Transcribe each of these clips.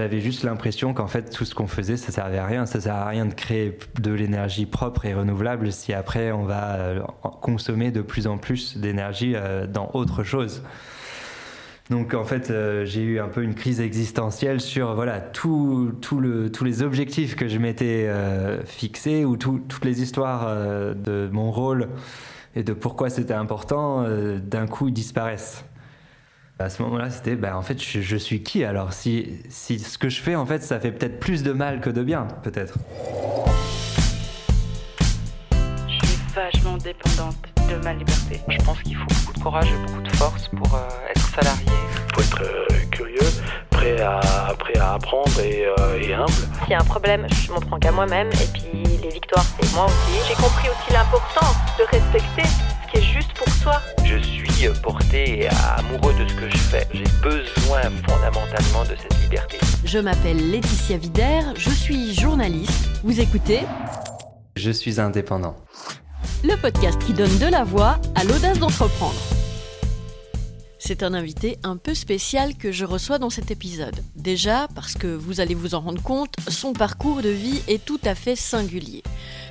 J'avais juste l'impression qu'en fait tout ce qu'on faisait ça servait à rien, ça sert à rien de créer de l'énergie propre et renouvelable si après on va euh, consommer de plus en plus d'énergie euh, dans autre chose. Donc en fait, euh, j'ai eu un peu une crise existentielle sur voilà tout, tous les objectifs que je m'étais fixés ou toutes les histoires de mon rôle et de pourquoi c'était important d'un coup disparaissent. À ce moment-là, c'était, ben, en fait, je, suis qui alors? Si, si ce que je fais, en fait, ça fait peut-être plus de mal que de bien, peut-être. Je suis vachement dépendante de ma liberté. Je pense qu'il faut beaucoup de courage et beaucoup de force pour euh, être salarié. Il faut être euh, curieux, prêt à, prêt à apprendre et, euh, et humble. S'il y a un problème, je m'en prends qu'à moi-même et puis les victoires, c'est moi aussi. J'ai compris aussi l'importance de respecter qui est juste pour soi. Je suis porté amoureux de ce que je fais. J'ai besoin fondamentalement de cette liberté. Je m'appelle Laetitia Vider, je suis journaliste. Vous écoutez Je suis indépendant. Le podcast qui donne de la voix à l'audace d'entreprendre. C'est un invité un peu spécial que je reçois dans cet épisode. Déjà parce que vous allez vous en rendre compte, son parcours de vie est tout à fait singulier.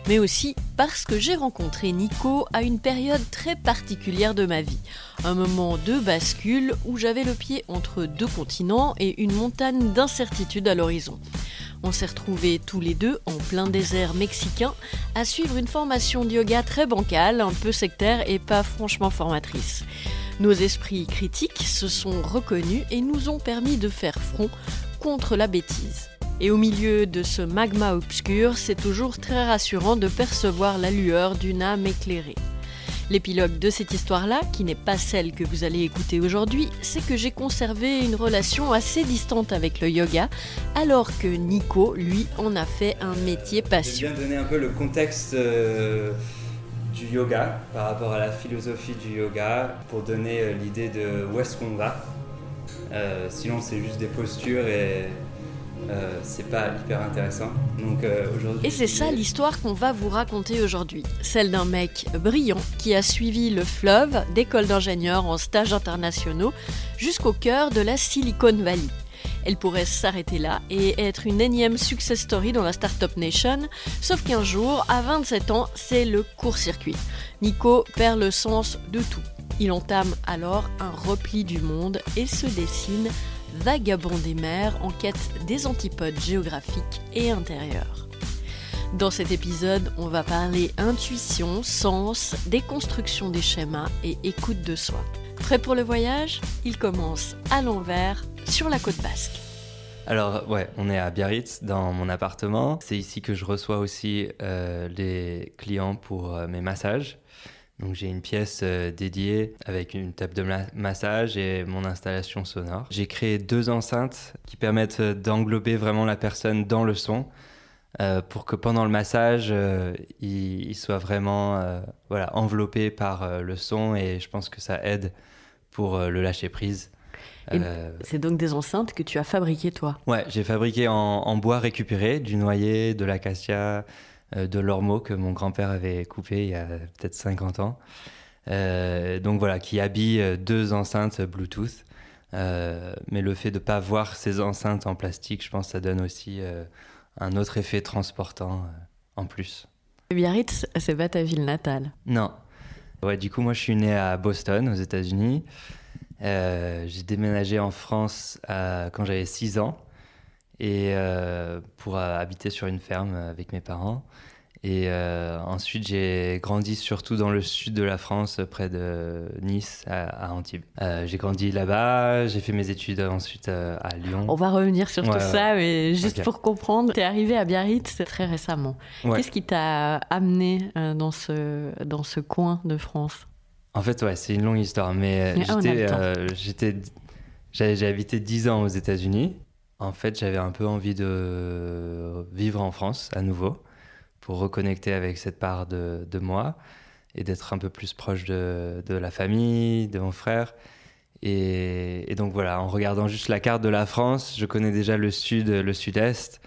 Mais aussi parce que j'ai rencontré Nico à une période très particulière de ma vie. Un moment de bascule où j'avais le pied entre deux continents et une montagne d'incertitude à l'horizon. On s'est retrouvés tous les deux en plein désert mexicain à suivre une formation de yoga très bancale, un peu sectaire et pas franchement formatrice. Nos esprits critiques se sont reconnus et nous ont permis de faire front contre la bêtise. Et au milieu de ce magma obscur, c'est toujours très rassurant de percevoir la lueur d'une âme éclairée. L'épilogue de cette histoire-là, qui n'est pas celle que vous allez écouter aujourd'hui, c'est que j'ai conservé une relation assez distante avec le yoga, alors que Nico, lui, en a fait un métier passion. Je viens donner un peu le contexte euh, du yoga par rapport à la philosophie du yoga pour donner euh, l'idée de où est-ce qu'on va. Euh, sinon, c'est juste des postures et euh, c'est pas hyper intéressant. Donc aujourd'hui. Et c'est ça l'histoire qu'on va vous raconter aujourd'hui. Celle d'un mec brillant qui a suivi le fleuve d'école d'ingénieurs en stages internationaux jusqu'au cœur de la Silicon Valley. Elle pourrait s'arrêter là et être une énième success story dans la Startup Nation, sauf qu'un jour, à 27 ans, c'est le court-circuit. Nico perd le sens de tout. Il entame alors un repli du monde et se dessine vagabond des mers en quête des antipodes géographiques et intérieurs. Dans cet épisode, on va parler intuition, sens, déconstruction des schémas et écoute de soi. Prêt pour le voyage? Il commence à l'envers sur la côte basque. Alors ouais, on est à Biarritz dans mon appartement. C'est ici que je reçois aussi euh, les clients pour euh, mes massages. Donc j'ai une pièce euh, dédiée avec une table de massage et mon installation sonore. J'ai créé deux enceintes qui permettent d'englober vraiment la personne dans le son pour que pendant le massage, il, soit vraiment voilà, enveloppé par le son et je pense que ça aide pour le lâcher prise. Euh, c'est donc des enceintes que tu as fabriquées toi? Ouais, j'ai fabriqué en, bois récupéré, du noyer, de l'acacia, euh, de l'ormeau que mon grand-père avait coupé il y a peut-être 50 ans. Euh, donc voilà, qui habille deux enceintes Bluetooth. mais le fait de ne pas voir ces enceintes en plastique, je pense que ça donne aussi un autre effet transportant en plus. Biarritz, c'est pas ta ville natale Non. Ouais, du coup, moi, je suis né à Boston, aux États-Unis. Euh, j'ai déménagé en France quand j'avais 6 ans et euh, pour habiter sur une ferme avec mes parents. Et euh, ensuite, j'ai grandi surtout dans le sud de la France, près de Nice, à, Antibes. j'ai grandi là-bas, j'ai fait mes études ensuite à Lyon. On va revenir sur tout ça, mais juste pour comprendre, tu es arrivé à Biarritz très récemment. Qu'est-ce qui t'a amené dans, ce, dans ce coin de France? En fait, ouais, c'est une longue histoire, mais euh, j'étais, j'ai habité 10 ans aux États-Unis. En fait, j'avais un peu envie de vivre en France à nouveau pour reconnecter avec cette part de, de moi et d'être un peu plus proche de, de, la famille, de mon frère. Et, et, donc voilà, en regardant juste la carte de la France, je connais déjà le sud, le sud-est.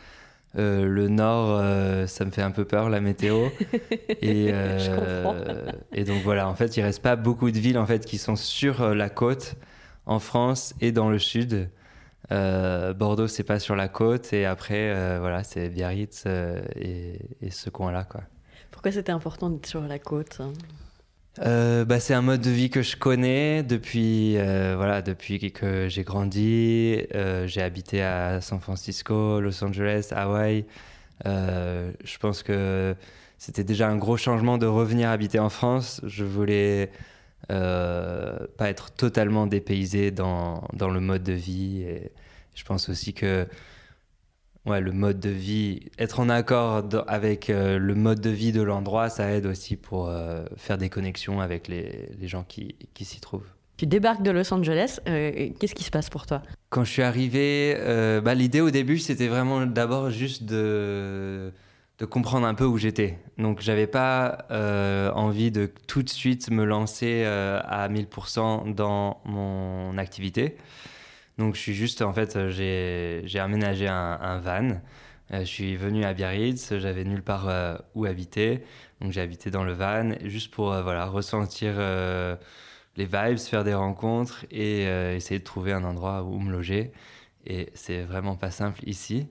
Euh, le nord, euh, ça me fait un peu peur, la météo. et, euh, et donc voilà, en fait, il reste pas beaucoup de villes en fait qui sont sur la côte en France et dans le sud. Euh, Bordeaux, c'est pas sur la côte. Et après, euh, voilà, c'est Biarritz euh, et, et ce coin-là, quoi. Pourquoi c'était important d'être sur la côte hein? Euh, bah, c'est un mode de vie que je connais depuis, voilà, depuis que j'ai grandi. J'ai habité à San Francisco, Los Angeles, Hawaï. Je pense que c'était déjà un gros changement de revenir habiter en France. Je voulais pas être totalement dépaysé dans, dans le mode de vie. Et je pense aussi que ouais, le mode de vie, être en accord avec euh, le mode de vie de l'endroit, ça aide aussi pour euh, faire des connexions avec les, les gens qui, qui s'y trouvent. Tu débarques de Los Angeles, euh, qu'est-ce qui se passe pour toi? Quand je suis arrivé, euh, bah, l'idée au début, c'était vraiment d'abord juste de, comprendre un peu où j'étais. Donc, j'avais pas euh, envie de tout de suite me lancer euh, à 1000% dans mon activité. Donc, je suis juste, en fait, j'ai aménagé un, van. Euh, je suis venu à Biarritz, j'avais nulle part où habiter. Donc, j'ai habité dans le van, juste pour voilà, ressentir les vibes, faire des rencontres et essayer de trouver un endroit où me loger. Et c'est vraiment pas simple ici.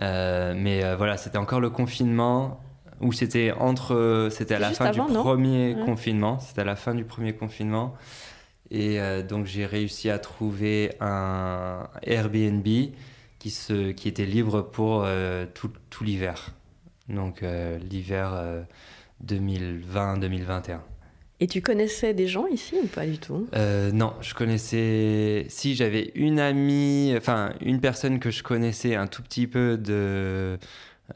Euh, mais euh, voilà, c'était encore le confinement où c'était entre, c'était à la fin avant, du premier Ouais. confinement. C'était à la fin du premier confinement. Et euh, donc j'ai réussi à trouver un Airbnb qui, se, qui était libre pour euh, tout, tout l'hiver. Donc euh, l'hiver euh, 2020-2021. Et tu connaissais des gens ici ou pas du tout? Euh, non, je connaissais. Si j'avais une amie, enfin une personne que je connaissais un tout petit peu de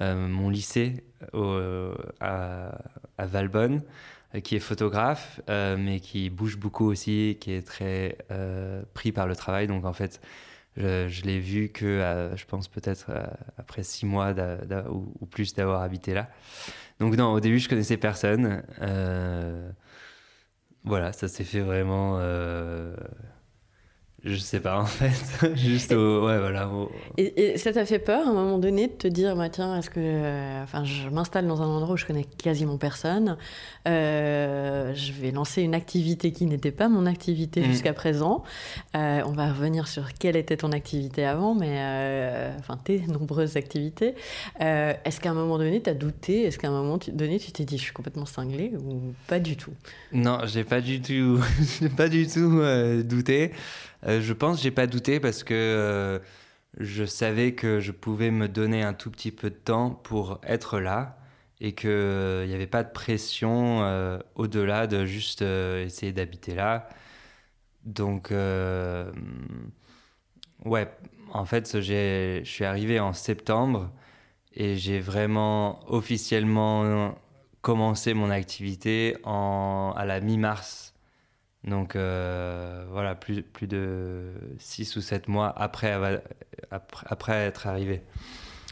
euh, mon lycée au- à, Valbonne, euh, qui est photographe, euh, mais qui bouge beaucoup aussi, qui est très euh, pris par le travail. Donc en fait, je, je l'ai vu que, euh, je pense peut-être euh, après six mois ou, plus d'avoir habité là. Donc non, au début, je connaissais personne. Euh, voilà, ça s'est fait vraiment. Je sais pas en fait. Juste au. Ouais, voilà. au- Et, et ça t'a fait peur à un moment donné de te dire, bah, tiens, est-ce que. euh, Enfin, je m'installe dans un endroit où je connais quasiment personne. euh, je vais lancer une activité qui n'était pas mon activité Mm. jusqu'à présent. Euh, on va revenir sur quelle était ton activité avant, mais. enfin, tes nombreuses activités. Est-ce qu'à un moment donné, tu as douté? Est-ce qu'à un moment donné, tu t'es dit, je suis complètement cinglé ou pas du tout? Non, j'ai pas du tout, j'ai pas du tout douté. Euh, je pense j'ai pas douté parce que euh, je savais que je pouvais me donner un tout petit peu de temps pour être là et qu'il n'y avait pas de pression euh, au-delà de juste euh, essayer d'habiter là. Donc, euh, ouais, en fait, je suis arrivé en septembre et j'ai vraiment officiellement commencé mon activité en, à la mi-mars. Donc euh, voilà, plus, plus de 6 ou 7 mois après, après, après être arrivé.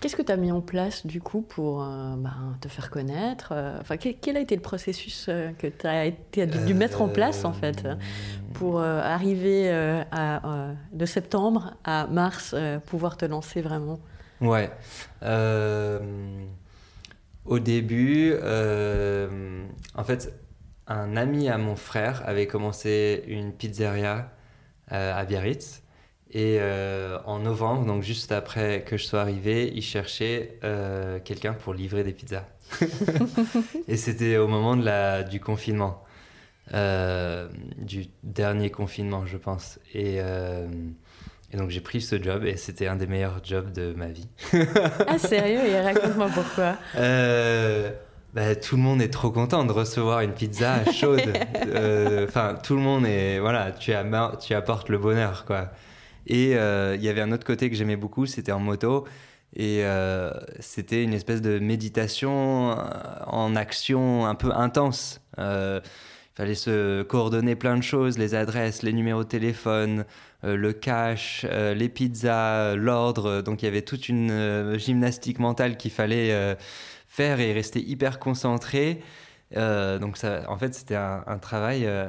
Qu'est-ce que tu as mis en place du coup pour euh, ben, te faire connaître euh, Enfin, quel, quel a été le processus euh, que tu as, été- dû, mettre en place en fait pour euh, arriver à, de septembre à mars, pouvoir te lancer vraiment? Ouais. Au début, en fait, un ami à mon frère avait commencé une pizzeria euh, à Biarritz. Et euh, en novembre, donc juste après que je sois arrivé, il cherchait euh, quelqu'un pour livrer des pizzas. et c'était au moment de la, du confinement, du dernier confinement, je pense. Et, et donc j'ai pris ce job et c'était un des meilleurs jobs de ma vie. Ah sérieux? Et raconte-moi pourquoi. Bah, tout le monde est trop content de recevoir une pizza chaude. Euh, Enfin, tout le monde est voilà, tu, apportes le bonheur quoi. Et euh, il y avait un autre côté que j'aimais beaucoup, c'était en moto. Et euh, c'était une espèce de méditation en action un peu intense. Il fallait se coordonner plein de choses, les adresses, les numéros de téléphone, le cash, les pizzas, l'ordre. Donc il y avait toute une gymnastique mentale qu'il fallait faire et rester hyper concentré. Euh, donc ça, en fait, c'était un, travail euh,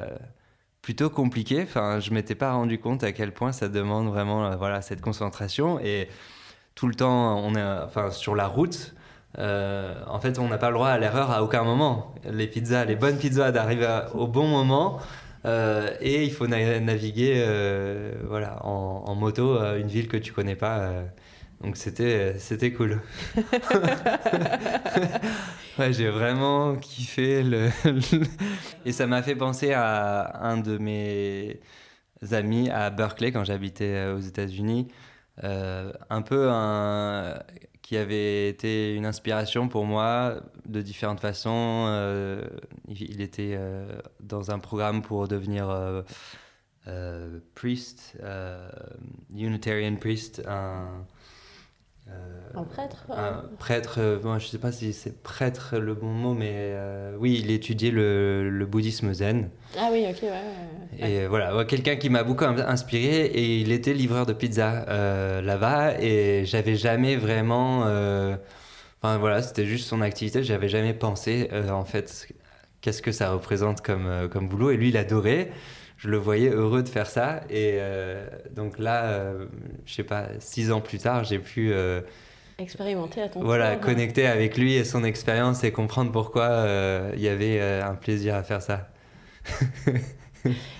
plutôt compliqué. Enfin, je m'étais pas rendu compte à quel point ça demande vraiment euh, voilà cette concentration et tout le temps on est enfin sur la route. en fait, on n'a pas le droit à l'erreur à aucun moment. Les pizzas, les bonnes pizzas d'arriver au bon moment. Et il faut na- naviguer voilà, en, en moto une ville que tu connais pas. Euh. donc c'était c'était cool. ouais, j'ai vraiment kiffé le, et ça m'a fait penser à un de mes amis à Berkeley quand j'habitais euh, aux États-Unis, Euh, un peu un qui avait été une inspiration pour moi de différentes façons. Euh, il, était euh, dans un programme pour devenir euh, euh, priest, euh, Unitarian priest, un, euh, Un prêtre un prêtre, euh, bon, je sais pas si c'est prêtre le bon mot, mais euh, oui, il étudiait le, le bouddhisme zen. Ah oui, ok, ouais. ouais. Et euh, voilà, ouais, quelqu'un qui m'a beaucoup in- inspiré et il était livreur de pizza euh, là-bas et j'avais jamais vraiment. euh, Enfin voilà, c'était juste son activité, j'avais jamais pensé euh, en fait qu'est-ce que ça représente comme, euh, comme boulot et lui il adorait. Je le voyais heureux de faire ça et euh, donc là, euh, je sais pas, six ans plus tard, j'ai pu euh, Expérimenter à ton voilà, tour. connecter avec lui et son expérience et comprendre pourquoi euh, il y avait euh, un plaisir à faire ça.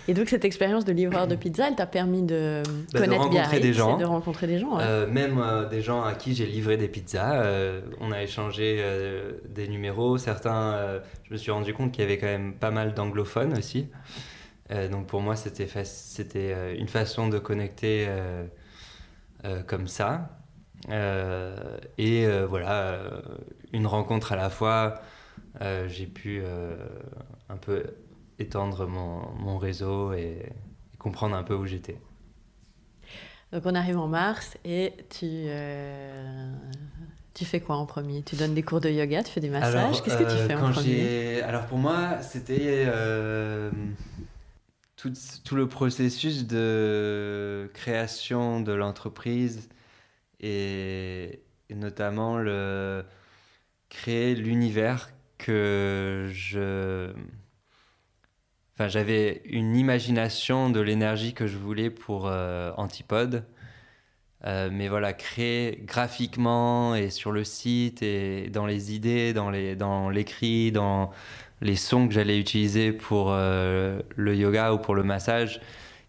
Et donc cette expérience de livreur de pizza, elle t'a permis de Bah, de connaître rencontrer Biarritz des gens. de rencontrer des gens. ouais. Euh, même euh, des gens à qui j'ai livré des pizzas. euh, on a échangé euh, des numéros. Certains, euh, je me suis rendu compte qu'il y avait quand même pas mal d'anglophones aussi. Euh, donc pour moi, c'était fa- c'était euh, une façon de connecter euh, euh, comme ça. Euh, et euh, voilà, euh, une rencontre à la fois. J'ai pu un peu étendre mon, mon réseau et, et comprendre un peu où j'étais. Donc on arrive en mars et tu, euh, tu fais quoi en premier? Tu donnes des cours de yoga, tu fais des massages? Qu'est-ce que tu euh, fais en premier? Alors pour moi, c'était euh, tout, tout le processus de création de l'entreprise et, notamment le créer l'univers que je... Enfin, j'avais une imagination de l'énergie que je voulais pour euh, Antipode. Euh, mais voilà, créer graphiquement et sur le site et dans les idées, dans les dans l'écrit, dans les sons que j'allais utiliser pour euh, le yoga ou pour le massage,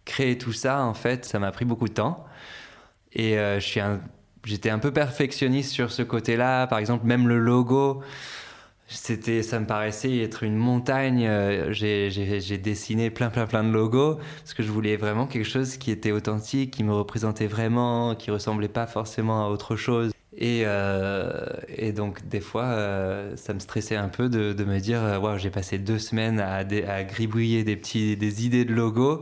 créer tout ça en fait, ça m'a pris beaucoup de temps. Et euh, je suis un- j'étais un peu perfectionniste sur ce côté-là. Par exemple, même le logo, c'était, ça me paraissait être une montagne. Euh, J'ai, dessiné plein, plein, plein de logos parce que je voulais vraiment quelque chose qui était authentique, qui me représentait vraiment, qui ressemblait pas forcément à autre chose. Et, euh, et donc, des fois, euh, ça me stressait un peu de, de me dire Waouh, j'ai passé deux semaines à, à gribouiller des, petits, des idées de logos.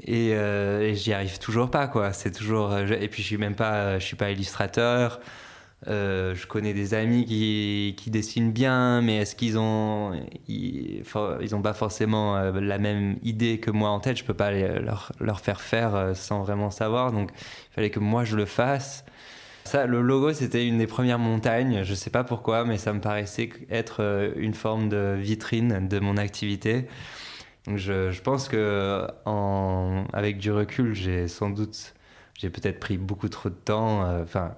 Et, euh, et j'y arrive toujours pas, quoi. C'est toujours. euh, Et puis, je suis même pas, je suis pas illustrateur. Euh, je connais des amis qui, qui dessinent bien, mais est-ce qu'ils ont, ils, ont pas forcément euh, la même idée que moi en tête? Je peux pas leur, leur faire faire euh, sans vraiment savoir. Donc, il fallait que moi je le fasse. Ça, le logo, c'était une des premières montagnes. Je sais pas pourquoi, mais ça me paraissait être euh, une forme de vitrine de mon activité. Je, je pense que en, avec du recul, j'ai sans doute, j'ai peut-être pris beaucoup trop de temps. euh, Enfin.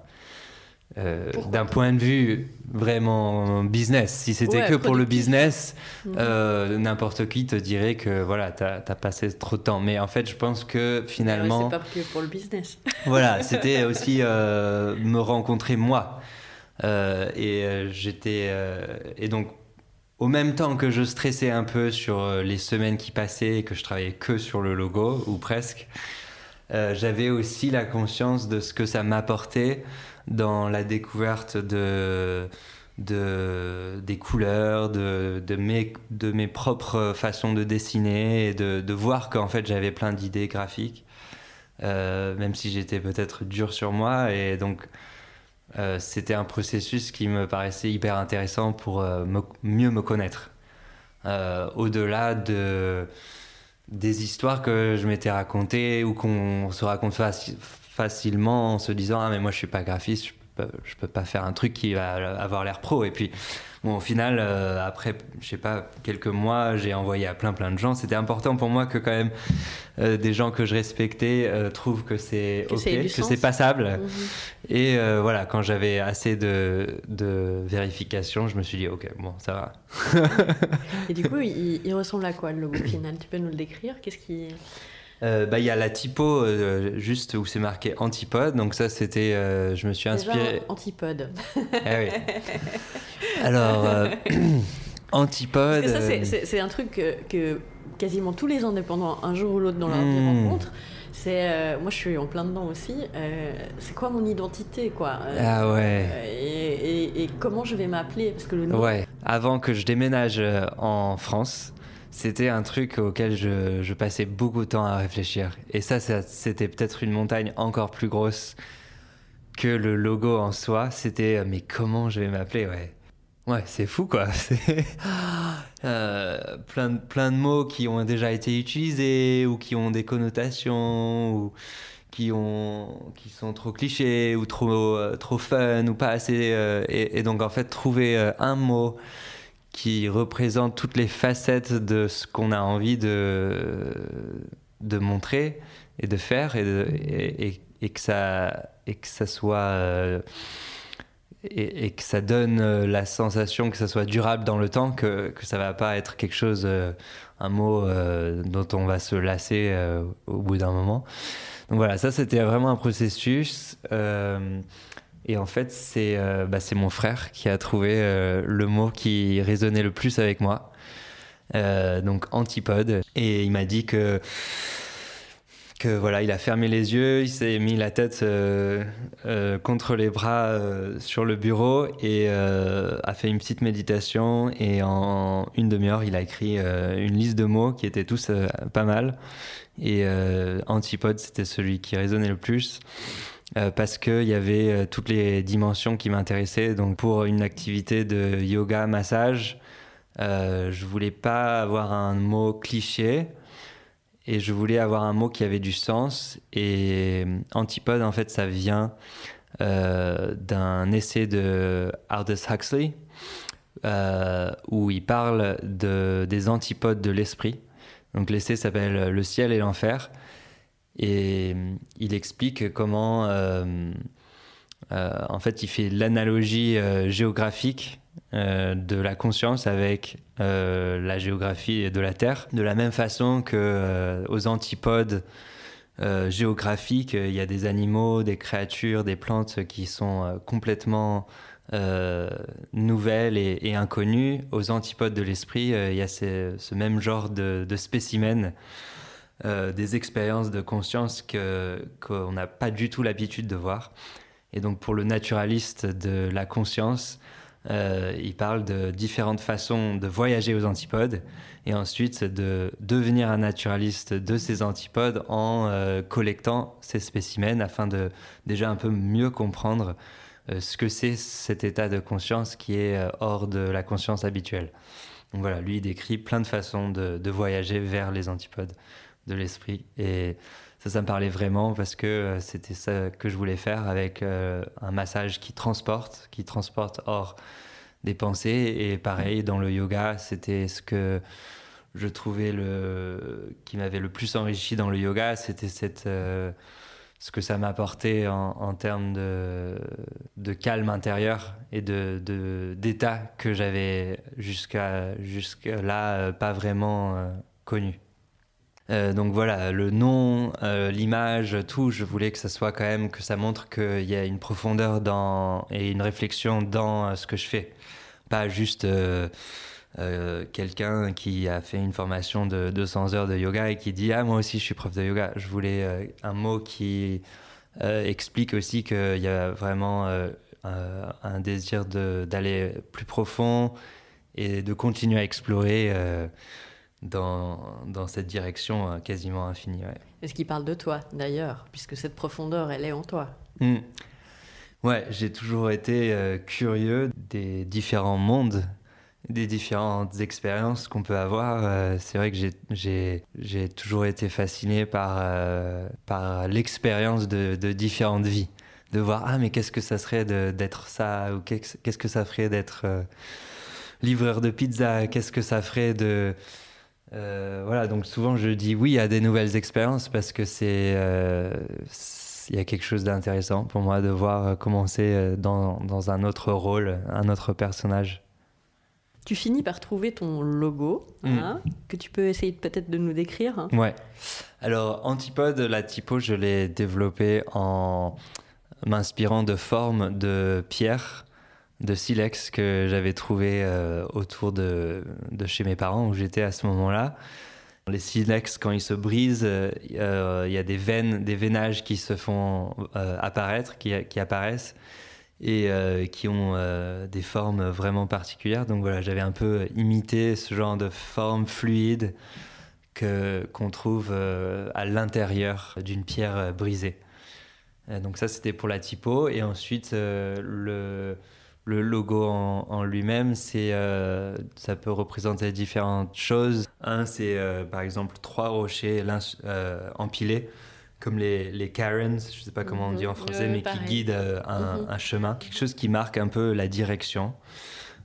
euh, d'un point de vue vraiment business. Si c'était Ouais, que pour le business, Mhm. euh, n'importe qui te dirait que voilà, t'as as passé trop de temps. Mais en fait, je pense que Ouais, finalement, c'est pas que pour le business. voilà, c'était aussi me rencontrer moi. Et j'étais et donc au même temps que je stressais un peu sur euh, les semaines qui passaient et que je travaillais que sur le logo ou presque, euh, j'avais aussi la conscience de ce que ça m'apportait dans la découverte de, de des couleurs, de, mes, de mes propres façons de dessiner et de, de voir qu'en fait j'avais plein d'idées graphiques, euh, même si j'étais peut-être dur sur moi. Et donc euh, c'était un processus qui me paraissait hyper intéressant pour euh, mieux me connaître. Euh, Au-delà de, des histoires que je m'étais racontées ou qu'on se raconte faci- facilement en se disant Ah, mais moi je suis pas graphiste, peux, je peux pas faire un truc qui va avoir l'air pro. Et puis, bon, au final, euh, après, je sais pas, quelques mois, j'ai envoyé à plein plein de gens. C'était important pour moi que quand même euh, des gens que je respectais euh, trouvent que c'est Que ok, que c'est passable. Mhm. Et voilà, quand j'avais assez de, de vérification, je me suis dit, ok, bon, ça va. Et du coup, il, il ressemble à quoi le logo final? Tu peux nous le décrire? Qu'est-ce qui Euh, bah, il y a la typo euh, juste où c'est marqué antipode. Donc ça, c'était, euh, je me suis inspiré. antipode. Ah oui. Alors, antipode. Parce que ça, c'est- un truc que, que quasiment tous les indépendants, un jour ou l'autre dans leur vie, Hmm. rencontrent. C'est, euh, moi, je suis en plein dedans aussi. euh, c'est quoi mon identité, quoi Euh, Ah ouais. et, et- et comment je vais m'appeler? Parce que le nom. Ouais. Avant que je déménage en France, c'était un truc auquel je, passais beaucoup de temps à réfléchir. Et ça, c'était peut-être une montagne encore plus grosse que le logo en soi. C'était, euh, mais comment je vais m'appeler Ouais. Ouais, c'est fou quoi. Euh, plein, de, plein de mots qui ont déjà été utilisés ou qui ont des connotations ou qui, ont, qui sont trop clichés ou trop, euh, trop fun ou pas assez. et, donc en fait, trouver un mot qui représente toutes les facettes de ce qu'on a envie de, de montrer et de faire et, que, ça, et que ça soit. euh, et, que ça donne euh, la sensation que ça soit durable dans le temps, que, que ça va pas être quelque chose, euh, un mot dont on va se lasser au bout d'un moment. Donc voilà, ça c'était vraiment un processus. Et en fait, c'est euh, bah, c'est mon frère qui a trouvé euh, le mot qui résonnait le plus avec moi. Euh, donc antipode. Et il m'a dit que voilà, il a fermé les yeux, il s'est mis la tête contre les bras sur le bureau et a fait une petite méditation. Et en une demi-heure, il a écrit une liste de mots qui étaient tous pas mal. Et antipode, c'était celui qui résonnait le plus. Euh, parce qu'il y avait euh, toutes les dimensions qui m'intéressaient. Donc pour une activité de yoga, massage, euh, je voulais pas avoir un mot cliché et je voulais avoir un mot qui avait du sens. Et euh, antipode, en fait, ça vient d'un essai de Aldous Huxley où il parle de, des antipodes de l'esprit. Donc l'essai s'appelle Le ciel et l'enfer. Et euh, il explique comment, euh, euh, en fait, il fait l'analogie géographique de la conscience avec la géographie de la Terre. De la même façon que aux antipodes euh, géographiques, il y a des animaux, des créatures, des plantes qui sont complètement nouvelles et, inconnues. Aux antipodes de l'esprit, il y a ce, ce même genre de, de spécimens. Euh, des expériences de conscience que qu'on n'a pas du tout l'habitude de voir. Et donc pour le naturaliste de la conscience, euh, il parle de différentes façons de voyager aux antipodes et ensuite de devenir un naturaliste de ces antipodes en euh, collectant ces spécimens afin de déjà un peu mieux comprendre ce que c'est cet état de conscience qui est hors de la conscience habituelle. Donc voilà, lui il décrit plein de façons de, de voyager vers les antipodes de l'esprit et ça, ça me parlait vraiment parce que euh, c'était ça que je voulais faire avec euh, un massage qui transporte, qui transporte hors des pensées. Et pareil, dans le yoga, c'était ce que je trouvais le, qui m'avait le plus enrichi dans le yoga, c'était cette, euh, ce que ça m'apportait en, en termes de, de calme intérieur et de, d'état que j'avais jusqu'à, euh, pas vraiment connu. Euh, donc voilà, le nom, euh, l'image, tout, je voulais que ça soit quand même, que ça montre qu'il y a une profondeur dans, et une réflexion dans euh, ce que je fais. Pas juste quelqu'un qui a fait une formation de 200 heures de yoga et qui dit Ah, moi aussi je suis prof de yoga. Je voulais un mot qui explique aussi qu'il y a vraiment un désir d'aller plus profond et de continuer à explorer. Dans, dans cette direction euh, quasiment infinie. Ouais. Est-ce qu'il parle de toi, d'ailleurs, puisque cette profondeur, elle est en toi Mm. Ouais, j'ai toujours été euh, curieux des différents mondes, des différentes expériences qu'on peut avoir. Euh, c'est vrai que j'ai- toujours été fasciné par, euh, par l'expérience de, de différentes vies. de voir ah mais qu'est-ce que ça serait d'être ça ou qu'est-ce que ça ferait d'être livreur de pizza, qu'est-ce que ça ferait de euh, voilà donc souvent je dis oui à des nouvelles expériences parce que c'est euh, il y a quelque chose d'intéressant pour moi de voir commencer euh, dans, dans un autre rôle, un autre personnage. Tu finis par trouver ton logo, Mm. hein, que tu peux essayer peut-être de nous décrire. hein. Ouais. Alors, Antipode, la typo, je l'ai développée en m'inspirant de formes de pierres, de silex que j'avais trouvées euh, autour de, chez mes parents où j'étais à ce moment-là. Les silex, quand ils se brisent, euh, euh, il y a des veines, des veinages qui se font apparaître, qui, qui apparaissent et qui ont des formes vraiment particulières. Donc voilà, j'avais un peu imité ce genre de forme fluide que qu'on trouve à l'intérieur d'une pierre brisée. Donc ça, c'était pour la typo. Et ensuite, le, le logo en, en lui-même, c'est euh, ça peut représenter différentes choses. Un, c'est euh, par exemple trois rochers euh, empilés, comme les, les cairns, je sais pas comment on dit en Mhm. français, mais pareil. qui guident euh, un, Mhm. un chemin. Quelque chose qui marque un peu la direction.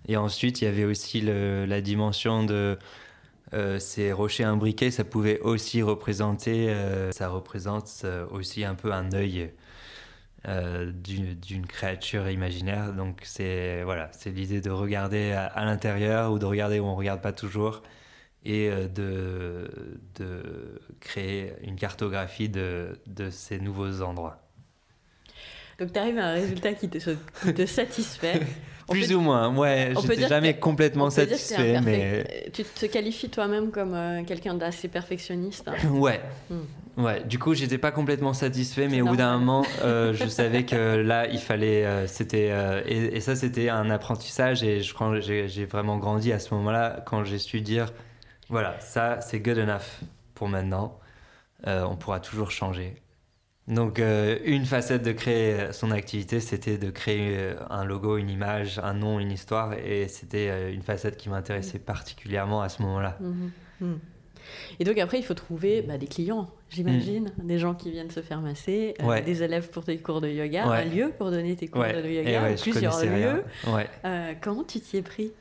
Et ensuite, il y avait aussi le- la dimension de ces rochers imbriqués, ça pouvait aussi représenter, ça représente aussi un peu un œil euh, d'une créature imaginaire. Donc c'est voilà, c'est l'idée de regarder à, à l'intérieur ou de regarder où on regarde pas toujours et euh, de, de créer une cartographie de, de ces nouveaux endroits. Donc tu arrives à un résultat qui te, qui te satisfait. Plus peut- ou moins, ouais, j'étais jamais que- complètement satisfait, mais Tu te qualifies toi-même comme euh, quelqu'un d'assez perfectionniste. hein. Ouais. Hmm. Ouais, du coup, j'étais pas complètement satisfait, mais au bout d'un moment, euh, je savais que là, il fallait. euh, c'était euh, et, et ça, c'était un apprentissage, et je crois que j'ai vraiment grandi à ce moment-là quand j'ai su dire voilà, ça, c'est good enough pour maintenant. On pourra toujours changer. Donc, une facette de créer son activité, c'était de créer un logo, une image, un nom, une histoire, et c'était une facette qui m'intéressait particulièrement à ce moment-là. Mhm. Mhm. Et donc après, il faut trouver bah, des clients, j'imagine, des gens qui viennent se faire masser, euh. Ouais. des élèves pour tes cours de yoga, Ouais. un lieu pour donner tes cours de yoga, je plusieurs lieux. Euh, comment tu t'y es pris?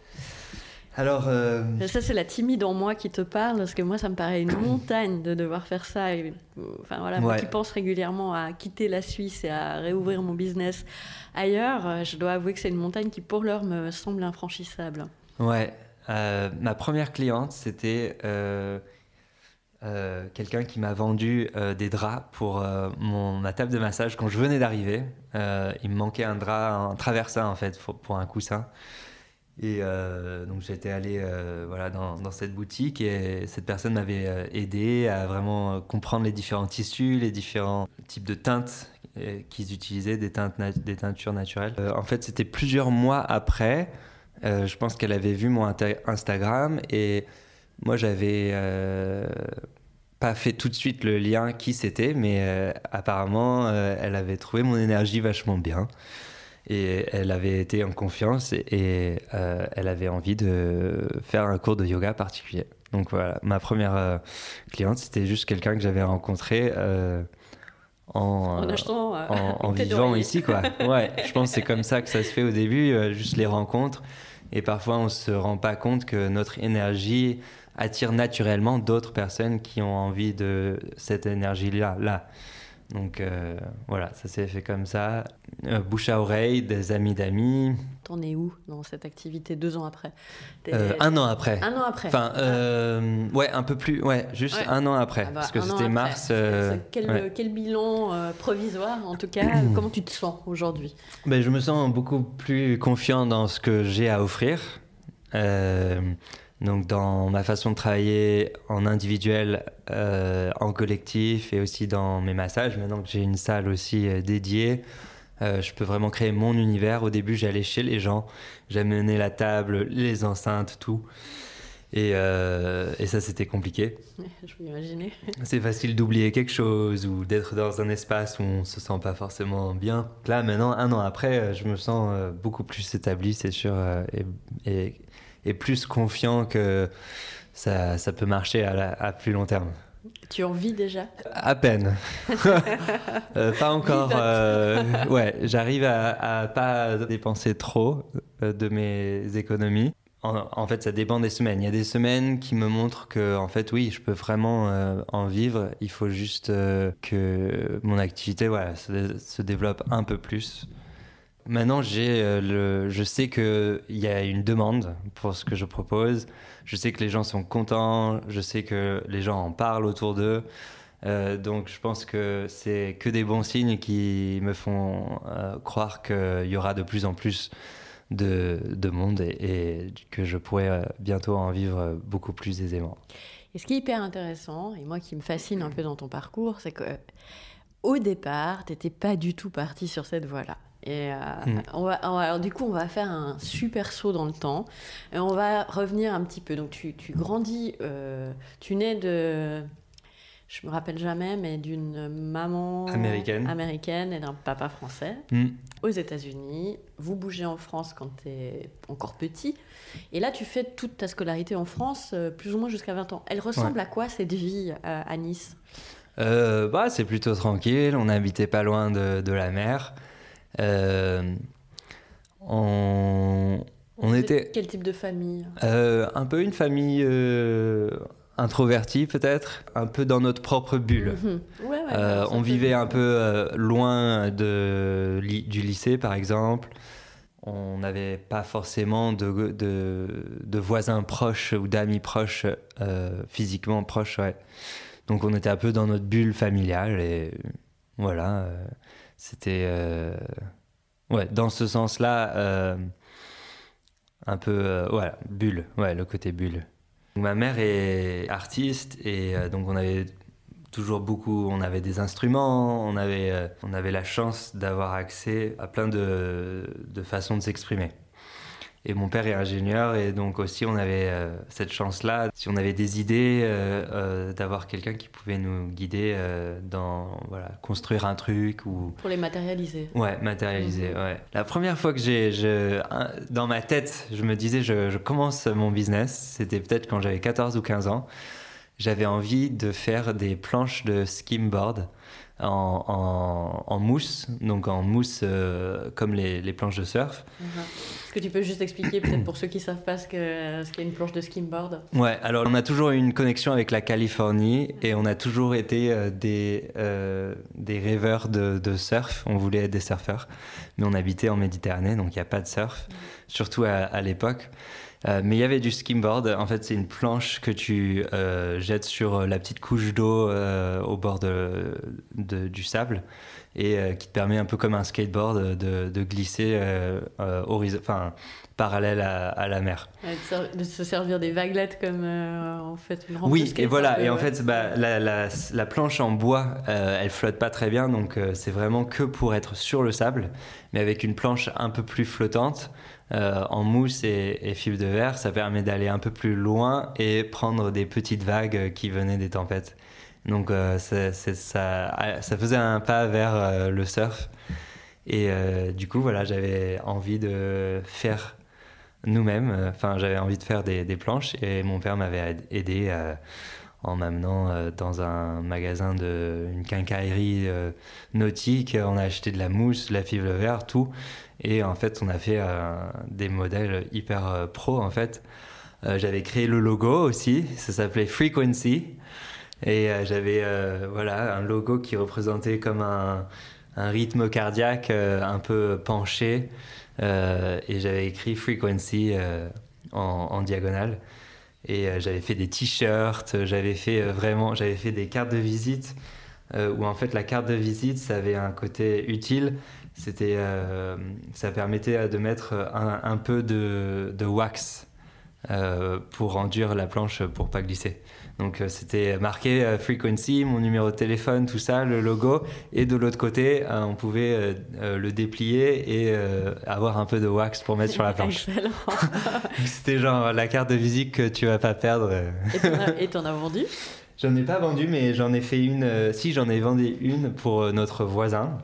Alors, euh, Ça, c'est la timide en moi qui te parle, parce que moi, ça me paraît une montagne de devoir faire ça. Et, enfin, voilà, moi qui pense régulièrement à quitter la Suisse et à réouvrir mon business ailleurs, euh, je dois avouer que c'est une montagne qui, pour l'heure, me semble infranchissable. Ouais, euh, ma première cliente, c'était euh, euh, quelqu'un qui m'a vendu des draps pour mon, ma table de massage quand je venais d'arriver. Il me manquait un drap, un traversin en fait, pour, un coussin. Et donc j'étais allé voilà, dans, cette boutique et cette personne m'avait aidé à vraiment comprendre les différents tissus, les différents types de teintes qu'ils utilisaient, des, teintures naturelles. En fait, c'était plusieurs mois après. Euh, je pense qu'elle avait vu mon Instagram et moi j'avais euh, pas fait tout de suite le lien qui c'était, mais euh, apparemment euh, elle avait trouvé mon énergie vachement bien et elle avait été en confiance et, et, elle avait envie de faire un cours de yoga particulier. Donc voilà, ma première cliente c'était juste quelqu'un que j'avais rencontré en, En achetant euh, en, vivant ici, quoi. Ouais, je pense que c'est comme ça que ça se fait au début, euh, juste les rencontres. Et parfois, on se rend pas compte que notre énergie attire naturellement d'autres personnes qui ont envie de cette énergie-là. Là. Donc euh, voilà, ça s'est fait comme ça. Euh, bouche à oreille, des amis d'amis. T'en es où dans cette activité deux ans après? Euh, un an après. Un an après. Enfin, euh, ouais, un peu plus, ouais, juste Ouais. un an après. Ah bah, parce que c'était mars. Quel, ouais. quel bilan provisoire, en tout cas Comment tu te sens aujourd'hui? Ben, je me sens beaucoup plus confiant dans ce que j'ai à offrir. Donc dans ma façon de travailler en individuel, euh, en collectif et aussi dans mes massages. Maintenant que j'ai une salle aussi euh, dédiée, euh, je peux vraiment créer mon univers. Au début, j'allais chez les gens, j'amenais la table, les enceintes, tout. Et, et ça, c'était compliqué. Je peux imaginer. C'est facile d'oublier quelque chose ou d'être dans un espace où on se sent pas forcément bien. Là, maintenant, un an après, je me sens beaucoup plus établi, c'est sûr, et, et, et plus confiant que ça, ça peut marcher à, la- à plus long terme. Tu en vis déjà? À peine. Euh, pas encore. euh, ouais, j'arrive à, à pas dépenser trop euh, de mes économies. En, en fait, ça dépend des semaines. Il y a des semaines qui me montrent que, en fait, oui, je peux vraiment euh, en vivre. Il faut juste que mon activité, voilà, se, se développe un peu plus. Maintenant, j'ai euh, le, je sais qu'il y a une demande pour ce que je propose. Je sais que les gens sont contents. Je sais que les gens en parlent autour d'eux. Euh, donc, je pense que c'est que des bons signes qui me font euh, croire qu'il y aura de plus en plus de, de monde et, que je pourrai bientôt en vivre beaucoup plus aisément. Et ce qui est hyper intéressant, et moi qui me fascine un peu dans ton parcours, c'est que au départ, tu n'étais pas du tout parti sur cette voie-là. Et euh, Mm. on va, on alors du coup, on va faire un super saut dans le temps et on va revenir un petit peu. Donc tu, tu grandis, euh, tu nais de, je me rappelle jamais, mais d'une maman Américaine. américaine et d'un papa français Hmm. aux États-Unis. Vous bougez en France quand tu es encore petit. Et là, tu fais toute ta scolarité en France, euh, plus ou moins jusqu'à 20 ans. Elle ressemble à quoi cette vie à Nice? Euh, bah, c'est plutôt tranquille. On habitait pas loin de, de la mer. Euh, on, était Quel type de famille? Euh, un peu une famille euh, introvertie, peut-être, un peu dans notre propre bulle. Mhm. Ouais, ouais, Euh, ça on vivait un peu euh, loin de, li- du lycée, par exemple. On n'avait pas forcément de, de, de voisins proches ou d'amis proches, euh, physiquement proches, ouais. Donc on était un peu dans notre bulle familiale et voilà, c'était... euh, ouais, dans ce sens-là, euh, un peu... euh, voilà, bulle, ouais, le côté bulle. Ma mère est artiste et donc on avait toujours beaucoup, on avait des instruments, on avait, on avait la chance d'avoir accès à plein de, de façons de s'exprimer. Et mon père est ingénieur et donc aussi on avait euh, cette chance-là, si on avait des idées, euh, euh, d'avoir quelqu'un qui pouvait nous guider dans voilà, construire un truc ou Pour les matérialiser. Ouais, matérialisé, ouais. La première fois que j'ai, je, dans ma tête, je me disais, je, je commence mon business, c'était peut-être quand j'avais 14 ou 15 ans. J'avais envie de faire des planches de skimboard en, en, en mousse, donc en mousse euh, comme les, les planches de surf. Mhm. Est-ce que tu peux juste expliquer, peut-être pour ceux qui ne savent pas ce qu'est ce qu'est une planche de skimboard? Ouais, alors on a toujours eu une connexion avec la Californie et on a toujours été euh, des, euh, des rêveurs de, de surf. On voulait être des surfeurs, mais on habitait en Méditerranée, donc il n'y a pas de surf, surtout à, à l'époque. Euh, mais il y avait du skimboard. En fait, c'est une planche que tu euh, jettes sur la petite couche d'eau euh, au bord de, de- du sable et euh, qui te permet un peu comme un skateboard de, de glisser euh, euh, horizo- enfin, parallèle à- à la mer. De se servir des vaguelettes comme euh, en fait une rampe Oui, et voilà. Et en fait, bah, la, la- la planche en bois, euh, elle flotte pas très bien, donc euh, c'est vraiment que pour être sur le sable, mais avec une planche un peu plus flottante, en mousse et, et fibre de verre, ça permet d'aller un peu plus loin et prendre des petites vagues qui venaient des tempêtes. Donc c'est- ça, ça faisait un pas vers le surf. Et du coup, voilà, j'avais envie de faire nous-mêmes. euh, Enfin, j'avais envie de faire des, planches et mon père m'avait aidé euh, en m'amenant euh, dans un magasin de une quincaillerie nautique. On a acheté de la mousse, de la fibre de verre, tout. Et en fait, on a fait des modèles hyper pro en fait. J'avais créé le logo aussi. Ça s'appelait Frequency. Et j'avais voilà un logo qui représentait comme un, rythme cardiaque un peu penché. Euh, et j'avais écrit Frequency euh, en, diagonale. Et euh, j'avais fait des t-shirts, j'avais fait vraiment, j'avais fait des cartes de visite où en fait la carte de visite, ça avait un côté utile. C'était, ça permettait de mettre un, peu de, de wax pour enduire la planche pour pas glisser. Donc euh, c'était marqué euh, frequency, mon numéro de téléphone, tout ça, le logo, et de l'autre côté, euh, on pouvait le déplier et avoir un peu de wax pour mettre sur la planche. C'était genre la carte de visite que tu vas pas perdre. Et t'en as- as vendu? J'en ai pas vendu, mais j'en ai fait une. euh, si, j'en ai vendu une pour notre voisin.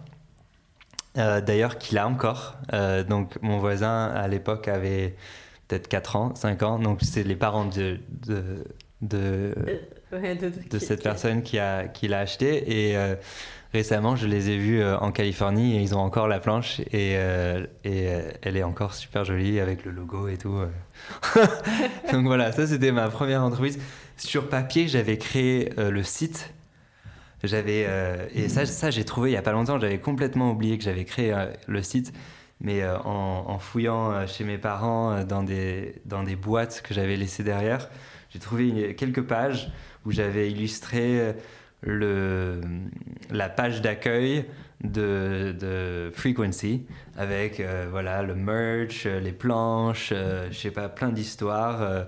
Euh, D'ailleurs, qu'il a encore. Euh, donc, mon voisin, à l'époque, avait peut-être 4 ans, 5 ans. Donc, c'est les parents de, de, de, Ouais, de, de cette personne qui a qui l'a acheté et euh, récemment je les ai vus euh, en Californie et ils ont encore la planche et, euh, et euh, elle est encore super jolie avec le logo et tout. euh. Donc voilà, ça c'était ma première entreprise. Sur papier, j'avais créé euh, le site. J'avais euh, et ça, ça j'ai trouvé il y a pas longtemps. J'avais complètement oublié que j'avais créé euh, le site, mais euh, en, en fouillant euh, chez mes parents euh, dans des dans des boîtes que j'avais laissées derrière, j'ai trouvé quelques pages où j'avais illustré euh, la page d'accueil de, de Frequency avec euh, voilà le merch, euh, les planches, euh, je sais pas plein d'histoires.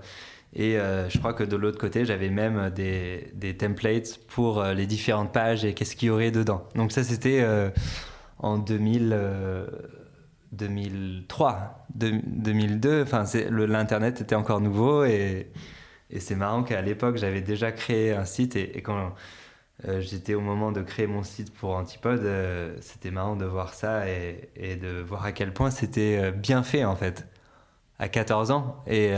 et je crois que de l'autre côté, j'avais même des, templates pour les différentes pages et qu'est-ce qu'il y aurait dedans. Donc ça, c'était en 2000, euh, 2003, deux- 2002. Enfin, l'internet était encore nouveau et, et c'est marrant qu'à l'époque, j'avais déjà créé un site et, quand euh, j'étais au moment de créer mon site pour Antipode, euh, c'était marrant de voir ça et, de voir à quel point c'était euh, bien fait en fait à 14 ans et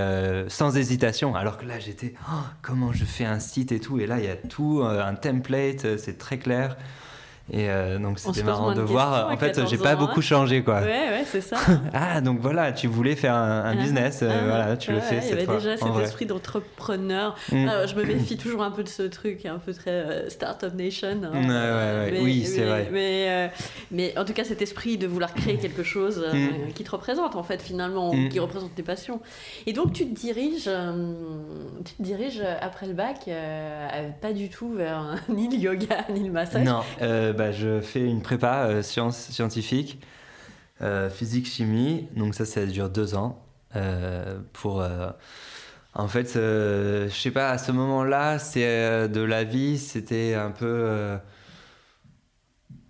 sans hésitation. Alors que là, j'étais, Oh, comment je fais un site et tout. Et là, il y a tout, un template, c'est très clair. Et euh, donc, c'était marrant de voir. En fait, 14 j'ai pas ans, beaucoup hein. changé, quoi. Ouais, ouais, c'est ça. Ah, donc voilà, tu voulais faire un, un Ah, business, euh, voilà, tu le fais Il y avait déjà cet vrai. esprit d'entrepreneur. Mm. Je me méfie toujours un peu de ce truc, un peu très euh, Startup Nation. hein. Ouais, ouais, ouais. Mais- Oui, c'est vrai. Mais, euh, mais en tout cas, cet esprit de vouloir créer quelque chose Mm. qui te représente, en fait, finalement, ou Mm. qui représente tes passions. Et donc, tu te diriges, tu te diriges après le bac, pas du tout vers ni le yoga, ni le massage. Non, bah, je fais une prépa euh, sciences scientifiques, euh, physique, chimie. Donc ça, ça dure deux ans. euh, pour, euh, en fait, euh, je sais pas, à ce moment-là, c'est euh, de la vie, c'était un peu, euh,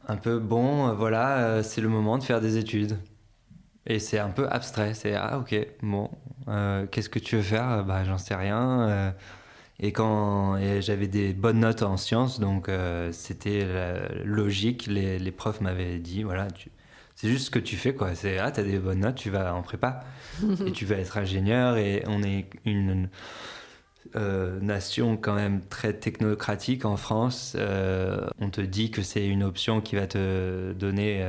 un peu bon. euh, voilà, euh, c'est le moment de faire des études. Et c'est un peu abstrait. C'est ah ok, bon, euh, qu'est-ce que tu veux faire? Bah j'en sais rien. Euh, et quand j'avais des bonnes notes en sciences, donc euh, c'était la- logique. Les, les profs m'avaient dit voilà, tu- c'est juste ce que tu fais quoi. C'est ah t'as des bonnes notes, tu vas en prépa et tu vas être ingénieur. Et on est une euh, nation quand même très technocratique en France. Euh, on te dit que c'est une option qui va te donner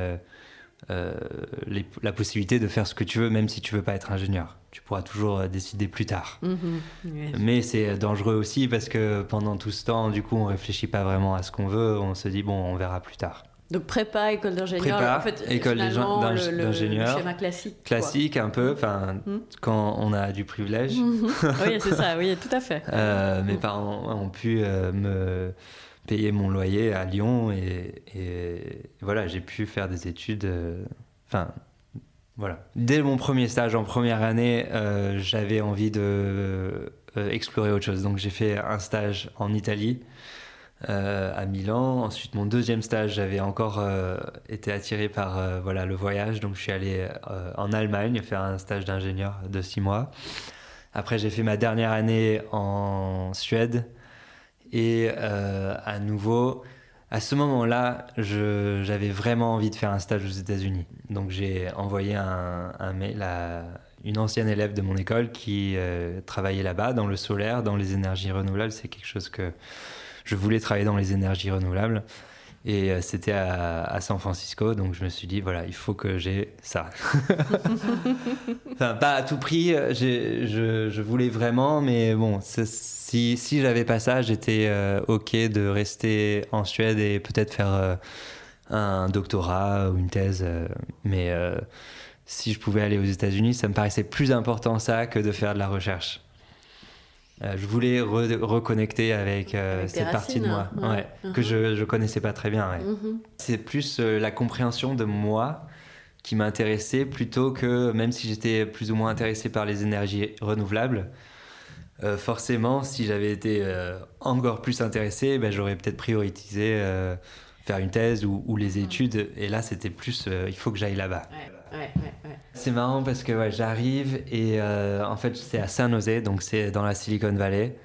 euh, euh, les- la possibilité de faire ce que tu veux, même si tu veux pas être ingénieur. Tu pourras toujours euh, décider plus tard. Mhm. Ouais. Mais c'est dangereux aussi parce que pendant tout ce temps, du coup, on réfléchit pas vraiment à ce qu'on veut. On se dit, bon, on verra plus tard. Donc prépa, école d'ingénieur, Prépa, en fait, école d'ingénieur. schéma classique. quoi. Classique un peu, enfin, Hmm. quand on a du privilège. Oui, c'est ça, oui, tout à fait. Euh, mes parents ont pu euh, me payer mon loyer à Lyon et, voilà, j'ai pu faire des études. euh, Enfin, voilà. Dès mon premier stage en première année, euh, j'avais envie de euh, explorer autre chose. Donc j'ai fait un stage en Italie. à Milan. Ensuite, mon deuxième stage, j'avais encore été attiré par voilà, le voyage. Donc, je suis allé en Allemagne faire un stage d'ingénieur de six mois. Après, j'ai fait ma dernière année en Suède. Et euh, à nouveau, à ce moment-là, j'avais vraiment envie de faire un stage aux États-Unis. Donc j'ai envoyé un, un une ancienne élève de mon école qui euh, travaillait là-bas, dans le solaire, dans les énergies renouvelables. C'est quelque chose que je voulais travailler dans les énergies renouvelables. Et euh, c'était à, à San Francisco, donc je me suis dit, voilà, il faut que j'ai ça. enfin, pas à tout prix, euh, je, je voulais vraiment, mais bon, si, si j'avais pas ça, j'étais euh, OK de rester en Suède et peut-être faire euh, un doctorat ou une thèse. euh, mais si je pouvais aller aux États-Unis, ça me paraissait plus important ça que de faire de la recherche. Euh, je voulais re- reconnecter avec, euh, Avec cette partie de moi ouais, que Mhm. je, je connaissais pas très bien. ouais. Mhm. C'est plus euh, la compréhension de moi qui m'intéressait plutôt que, même si j'étais plus ou moins intéressé par les énergies renouvelables, forcément, si j'avais été encore plus intéressé, ben, j'aurais peut-être prioritisé faire une thèse ou, ou les études. Et là, c'était plus, il faut que j'aille là-bas. Ouais, C'est marrant parce que j'arrive et euh, en fait c'est à San Jose, donc c'est dans la Silicon Valley.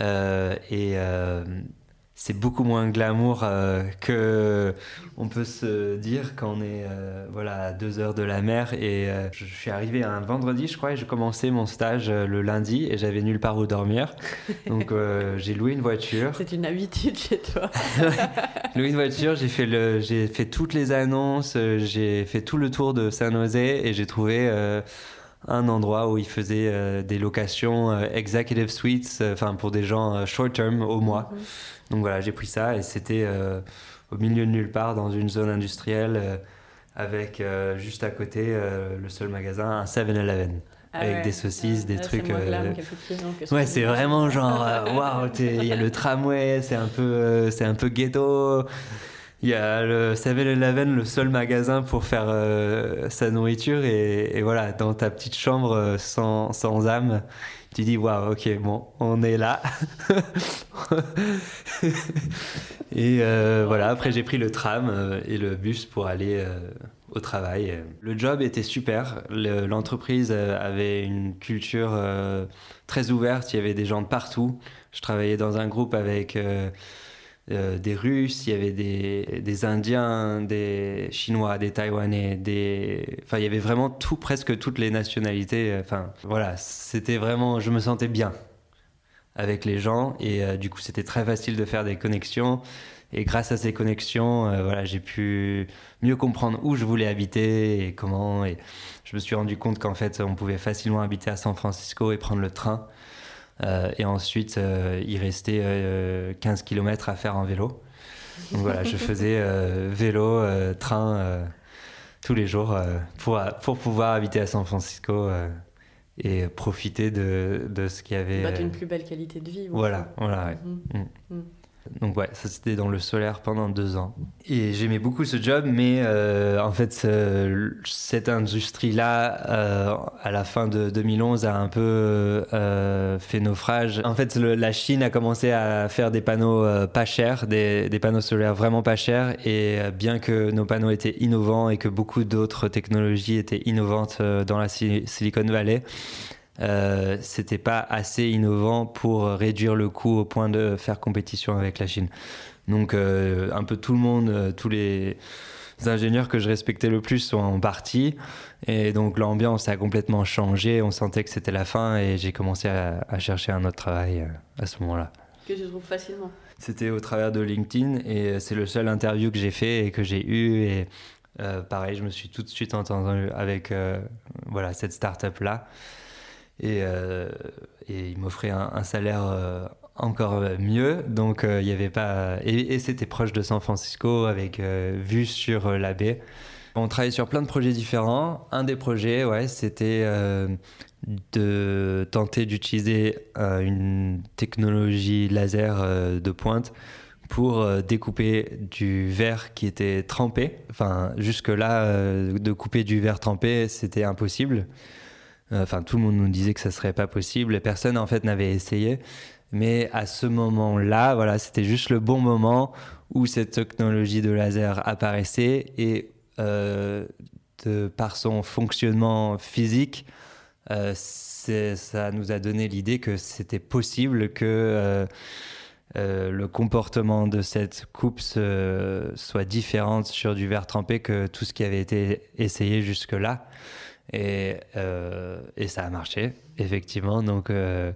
Euh, et euh, c'est beaucoup moins glamour euh, que on peut se dire quand on est euh, voilà à deux heures de la mer et euh, je suis arrivé un vendredi je crois et j'ai commencé mon stage euh, le lundi et j'avais nulle part où dormir donc j'ai loué une voiture C'est une habitude chez toi. loué une voiture j'ai fait le j'ai fait toutes les annonces j'ai fait tout le tour de Saint-Nosé et j'ai trouvé un endroit où ils faisaient euh, des locations euh, executive suites euh, enfin pour des gens short term au mois Mhm. Donc voilà, j'ai pris ça et c'était euh, au milieu de nulle part dans une zone industrielle euh, avec euh, juste à côté le seul magasin, un 7-Eleven. Ah Avec ouais. des saucisses, des Ouais, trucs, C'est Ouais, c'est vraiment genre waouh, il y a le tramway, c'est un peu c'est un peu ghetto. Il y a le 7-Eleven, le seul magasin pour faire sa nourriture et, et voilà, dans ta petite chambre sans, sans âme, tu dis waouh, OK, bon, on est là. et euh, voilà, après j'ai pris le tram euh, et le bus pour aller euh, au travail. Le job était super. Le- L'entreprise avait une culture très ouverte. Il y avait des gens de partout. Je travaillais dans un groupe avec euh, euh, des Russes, il y avait des, des Indiens, des Chinois, des Taïwanais, des... Enfin, il y avait vraiment tout, presque toutes les nationalités. Enfin, voilà, c'était vraiment... Je me sentais bien avec les gens et euh, du coup, c'était très facile de faire des connexions. Et grâce à ces connexions, euh, voilà, j'ai pu mieux comprendre où je voulais habiter et comment. Et je me suis rendu compte qu'en fait, on pouvait facilement habiter à San Francisco et prendre le train. Euh, et ensuite, euh, il restait euh, 15 km à faire en vélo. Donc voilà, je faisais euh, vélo, euh, train euh, tous les jours euh, pour, pour pouvoir habiter à San Francisco euh, et profiter de, de ce qu'il y avait. Bah, euh, une plus belle qualité de vie. voilà, voilà, ouais. Mhm. Donc ouais, ça c'était dans le solaire pendant deux ans. Et j'aimais beaucoup ce job, mais euh, en fait ce- cette industrie-là, euh, à la fin de 2011, a un peu euh, fait naufrage. En fait, la Chine a commencé à faire des panneaux pas chers, des, panneaux solaires vraiment pas chers. Et bien que nos panneaux étaient innovants et que beaucoup d'autres technologies étaient innovantes dans la Si- Silicon Valley, euh, c'était pas assez innovant pour réduire le coût au point de faire compétition avec la Chine. Donc euh, un peu tout le monde, euh, tous les ingénieurs que je respectais le plus sont partis et donc l'ambiance a complètement changé. On sentait que c'était la fin et j'ai commencé à, à chercher un autre travail à ce moment-là. Que tu trouves facilement. C'était au travers de LinkedIn et c'est le seul interview que j'ai fait et que j'ai eu et euh, pareil, je me suis tout de suite entendu avec euh, voilà cette start-up là et, euh, et il m'offrait un, salaire euh, encore mieux donc euh, il y avait pas et, et c'était proche de San Francisco avec vue sur la baie. On travaillait sur plein de projets différents. Un des projets, ouais, c'était de tenter d'utiliser une technologie laser de pointe pour découper du verre qui était trempé. Enfin, jusque-là, de couper du verre trempé, c'était impossible. Euh, Enfin, tout le monde nous disait que ça serait pas possible. Et personne, en fait, n'avait essayé. Mais à ce moment-là, voilà, c'était juste le bon moment où cette technologie de laser apparaissait et euh, de, par son fonctionnement physique, euh, ça nous a donné l'idée que c'était possible que le comportement de cette coupe soit différente sur du verre trempé que tout ce qui avait été essayé jusque-là. Et, euh, et ça a marché, effectivement. Donc, euh,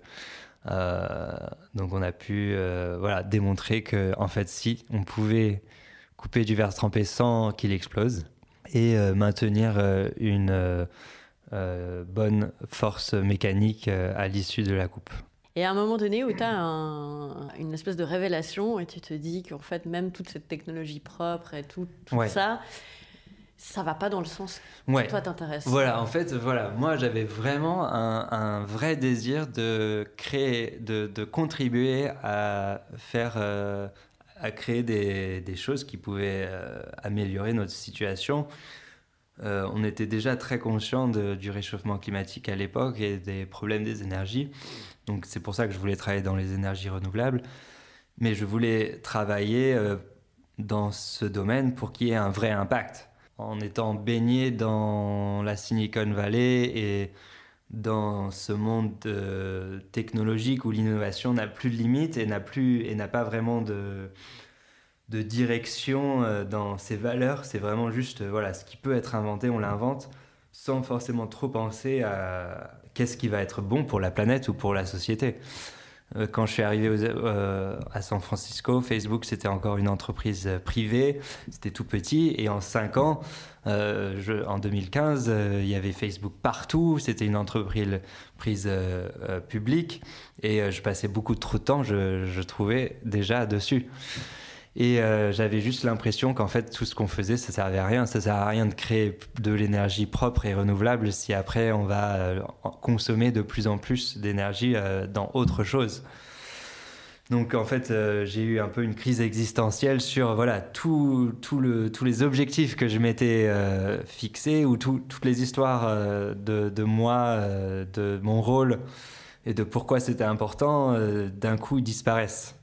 euh, donc on a pu voilà, démontrer que, en fait, si on pouvait couper du verre trempé sans qu'il explose et maintenir une euh, bonne force mécanique euh, à l'issue de la coupe. Et à un moment donné où tu as une espèce de révélation et tu te dis qu'en fait, même toute cette technologie propre et tout, tout Ouais. ça, ça va pas dans le sens Ouais. qui toi t'intéresse. Voilà, en fait, voilà, moi j'avais vraiment un, un vrai désir de créer, de, de contribuer à faire, euh, à créer des, des choses qui pouvaient euh, améliorer notre situation. Euh, on était déjà très conscient du réchauffement climatique à l'époque et des problèmes des énergies. Donc c'est pour ça que je voulais travailler dans les énergies renouvelables. Mais je voulais travailler dans ce domaine pour qu'il y ait un vrai impact. En étant baigné dans la Silicon Valley et dans ce monde technologique où l'innovation n'a plus de limites et n'a pas vraiment de de direction dans ses valeurs. C'est vraiment juste voilà ce qui peut être inventé, on l'invente sans forcément trop penser à qu'est-ce qui va être bon pour la planète ou pour la société. Euh, quand je suis arrivé euh, à San Francisco, Facebook c'était encore une entreprise privée, c'était tout petit, et en 5 ans, euh, en 2015, il y avait Facebook partout, c'était une entreprise prise, publique, et je passais beaucoup trop de temps, je trouvais déjà dessus. Et euh, j'avais juste l'impression qu'en fait, tout ce qu'on faisait, ça servait à rien. Ça sert à rien de créer de l'énergie propre et renouvelable si après on va euh, consommer de plus en plus d'énergie euh, dans autre chose. Donc en fait, j'ai eu un peu une crise existentielle sur voilà tout, tous les objectifs que je m'étais fixés ou toutes les histoires de, de, moi, de mon rôle et de pourquoi c'était important, d'un coup disparaissent.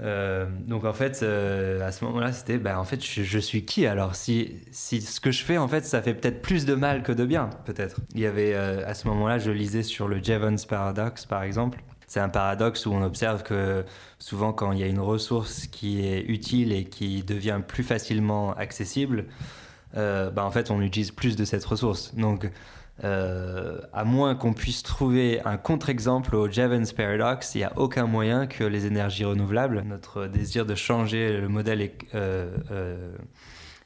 Euh, donc en fait, euh, à ce moment-là, c'était, ben, en fait, je, suis qui? Alors si, si ce que je fais, en fait, ça fait peut-être plus de mal que de bien, peut-être. Il y avait, euh, à ce moment-là, je lisais sur le Jevons Paradox, par exemple. C'est un paradoxe où on observe que souvent, quand il y a une ressource qui est utile et qui devient plus facilement accessible, ben, en fait, on utilise plus de cette ressource. Donc, euh, à moins qu'on puisse trouver un contre-exemple au Jevons Paradox, il n'y a aucun moyen que les énergies renouvelables, notre désir de changer le modèle euh, euh,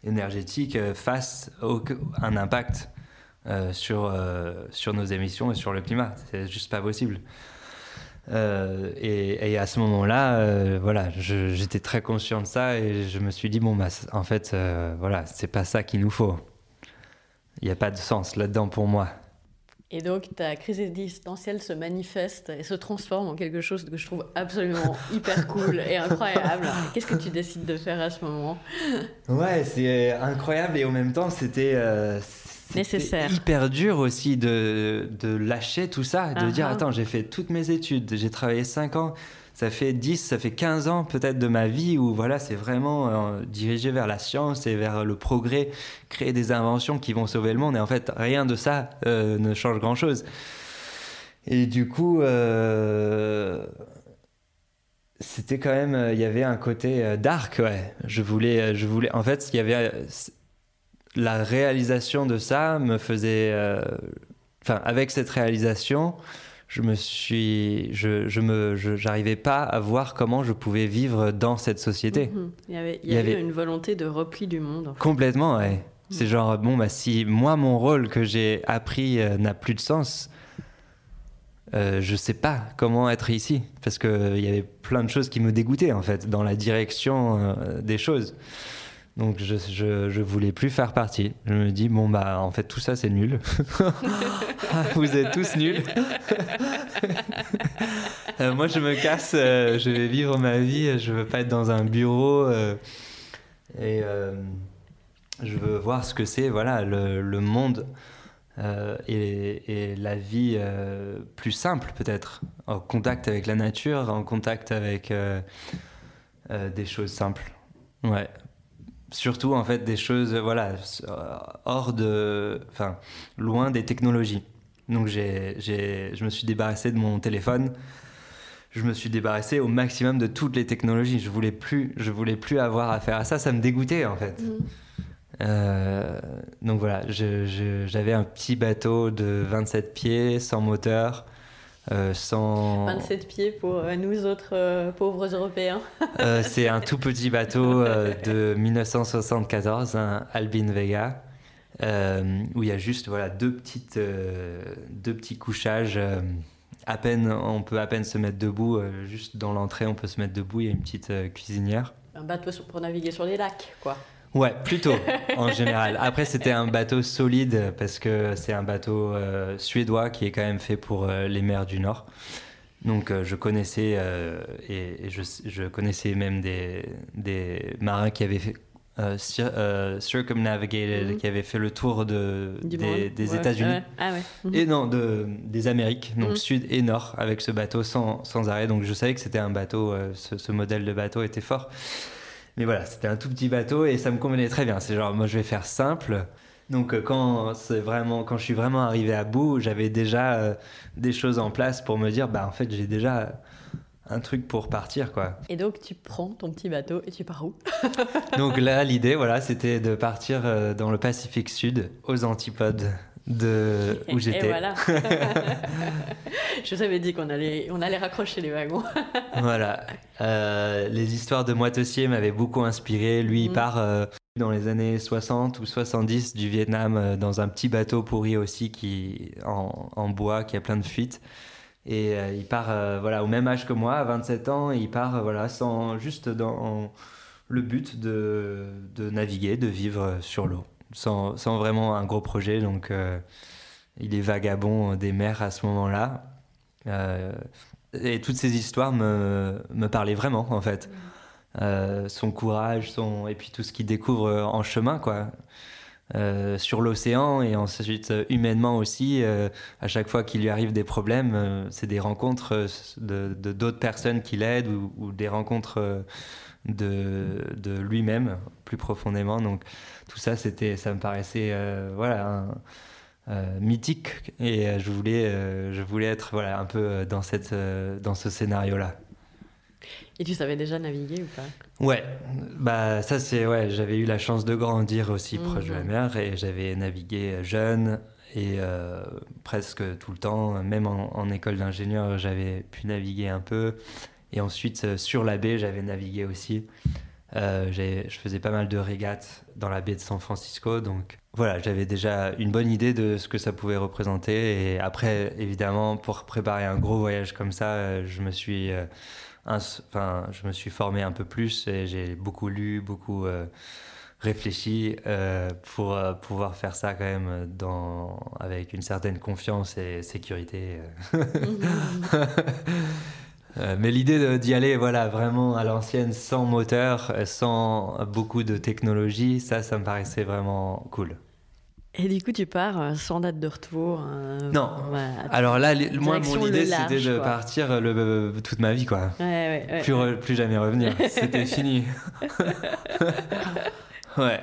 énergétique, fasse un impact sur, sur nos émissions et sur le climat. C'est juste pas possible. Et, à ce moment-là, voilà, j'étais très conscient de ça et je me suis dit bon bah en fait, voilà, c'est pas ça qu'il nous faut. Il n'y a pas de sens là-dedans pour moi. Et donc ta crise existentielle se manifeste et se transforme en quelque chose que je trouve absolument hyper cool et incroyable. Qu'est-ce que tu décides de faire à ce moment? Ouais, c'est incroyable et en même temps c'était euh, nécessaire. hyper dur aussi de, de lâcher tout ça, de dire uh-huh. attends j'ai fait toutes mes études, j'ai travaillé 5 ans ça fait 10, ça fait 15 ans peut-être de ma vie où voilà, c'est vraiment euh, dirigé vers la science et vers le progrès, créer des inventions qui vont sauver le monde. Et en fait, rien de ça euh, ne change grand-chose. Et du coup, euh, c'était quand même, il y avait un côté dark, ouais. Je voulais, je voulais, en fait, il y avait la réalisation de ça me faisait, enfin, avec cette réalisation, je me suis, je, je me, j'arrivais pas à voir comment je pouvais vivre dans cette société. Mhm. Il y avait, il y avait une volonté de repli du monde. Complètement, ouais. Mhm. C'est genre bon bah si moi mon rôle que j'ai appris euh, n'a plus de sens, euh, je sais pas comment être ici parce que euh, il y avait plein de choses qui me dégoûtaient en fait dans la direction euh, des choses. Donc je, je, je, voulais plus faire partie. Je me dis bon bah en fait tout ça c'est nul. Vous êtes tous nuls. Euh, moi je me casse, euh, je vais vivre ma vie, je veux pas être dans un bureau euh, et je veux voir ce que c'est voilà le, le monde et, et, la vie plus simple peut-être en contact avec la nature, en contact avec des choses simples. Ouais, surtout en fait des choses voilà hors de enfin loin des technologies. Donc j'ai, je me suis débarrassé de mon téléphone. Je me suis débarrassé au maximum de toutes les technologies. Je voulais plus je voulais plus avoir affaire à ça. Ça me dégoûtait en fait. Mm. euh, donc voilà. J'avais un petit bateau de 27 pieds sans moteur 27 euh, pieds pour euh, nous autres euh, pauvres Européens. c'est un tout petit bateau de 1974, un Albin Vega, où il y a juste voilà, deux, petites, deux petits couchages. à peine, on peut à peine se mettre debout, juste dans l'entrée on peut se mettre debout, il y a une petite cuisinière. Un bateau pour naviguer sur les lacs, quoi. Ouais, plutôt, en général. Après, c'était un bateau solide parce que c'est un bateau euh, suédois qui est quand même fait pour euh, les mers du Nord. Donc, euh, je connaissais, et, je, je, connaissais même des, des marins qui avaient fait. circumnavigated, mhm. qui avaient fait le tour de, des, États-Unis ah mhm. et non de, des Amériques, donc mhm. sud et nord, avec ce bateau sans, sans arrêt. Donc je savais que c'était un bateau, ce, ce, modèle de bateau était fort. Mais voilà, c'était un tout petit bateau et ça me convenait très bien. C'est genre, moi je vais faire simple. Donc euh, quand c'est vraiment, quand je suis vraiment arrivé à bout, j'avais déjà euh, des choses en place pour me dire, bah en fait j'ai déjà un truc pour partir quoi. Et donc tu prends ton petit bateau et tu pars où Donc là l'idée voilà c'était de partir euh, dans le Pacifique Sud aux antipodes de où Et j'étais. voilà. Je vous avais dit qu'on allait, on allait raccrocher les wagons. Voilà. Euh, les histoires de Moitessier m'avaient beaucoup inspiré. Lui, il Mhm. part euh, dans les années 60 ou 70 du Vietnam euh, dans un petit bateau pourri aussi qui en, en bois qui a plein de fuites. Et il part voilà au même âge que moi, à 27 ans, et il part voilà sans juste dans le but de, de naviguer, de vivre sur l'eau, sans, vraiment un gros projet. Donc euh, il est vagabond des mers à ce moment-là. Euh, et toutes ces histoires me, me parlaient vraiment, en fait. Euh, son courage, son... et puis tout ce qu'il découvre en chemin, quoi. Sur l'océan et ensuite humainement aussi, à chaque fois qu'il lui arrive des problèmes, c'est des rencontres de d'autres personnes qui l'aident ou, ou des rencontres de, de lui-même plus profondément. Donc tout ça, c'était, ça me paraissait euh, voilà un- euh, mythique. Et euh, je voulais, euh, je voulais être voilà un peu dans cette, dans ce scénario-là. Et tu savais déjà naviguer ou pas? Ouais, bah ça c'est ouais, j'avais eu la chance de grandir aussi proche de la mer et j'avais navigué jeune et euh, presque tout le temps, même en, en école d'ingénieur, j'avais pu naviguer un peu. Et ensuite sur la baie, j'avais navigué aussi. Euh, je faisais pas mal de régates dans la baie de San Francisco, donc voilà, j'avais déjà une bonne idée de ce que ça pouvait représenter. Et après, évidemment, pour préparer un gros voyage comme ça, euh, je me suis, euh, enfin, je me suis formé un peu plus et j'ai beaucoup lu, beaucoup réfléchi pour pouvoir faire ça quand même avec une certaine confiance et sécurité. euh. Mais l'idée d'y aller, voilà, vraiment à l'ancienne, sans moteur, euh, sans beaucoup de technologie, ça, ça me paraissait vraiment cool. Et du coup, tu pars euh, sans date de retour euh, Non. Alors là, moi, mon idée, c'était de partir le, toute ma vie, quoi. ouais, ouais, ouais, Plus, ouais. re- plus jamais revenir. C'était fini. ouais.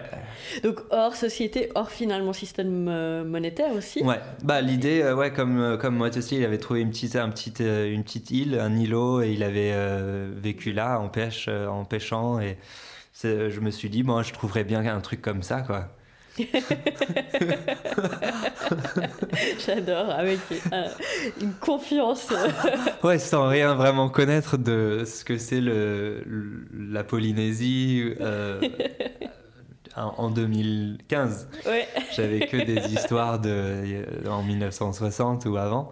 Donc hors société, hors finalement système euh, monétaire aussi. Ouais, bah l'idée, euh, ouais, comme euh, comme moi aussi, il avait trouvé une petite un petite euh, une petite île, un îlot, et il avait euh, vécu là en pêche, en pêchant, et je me suis dit, bon, je trouverais bien un truc comme ça, quoi. J'adore, avec euh, une confiance. Ouais, sans rien vraiment connaître de ce que c'est le, le- la Polynésie euh, en en 2015. ouais. J'avais que des histoires de en 1960 ou avant.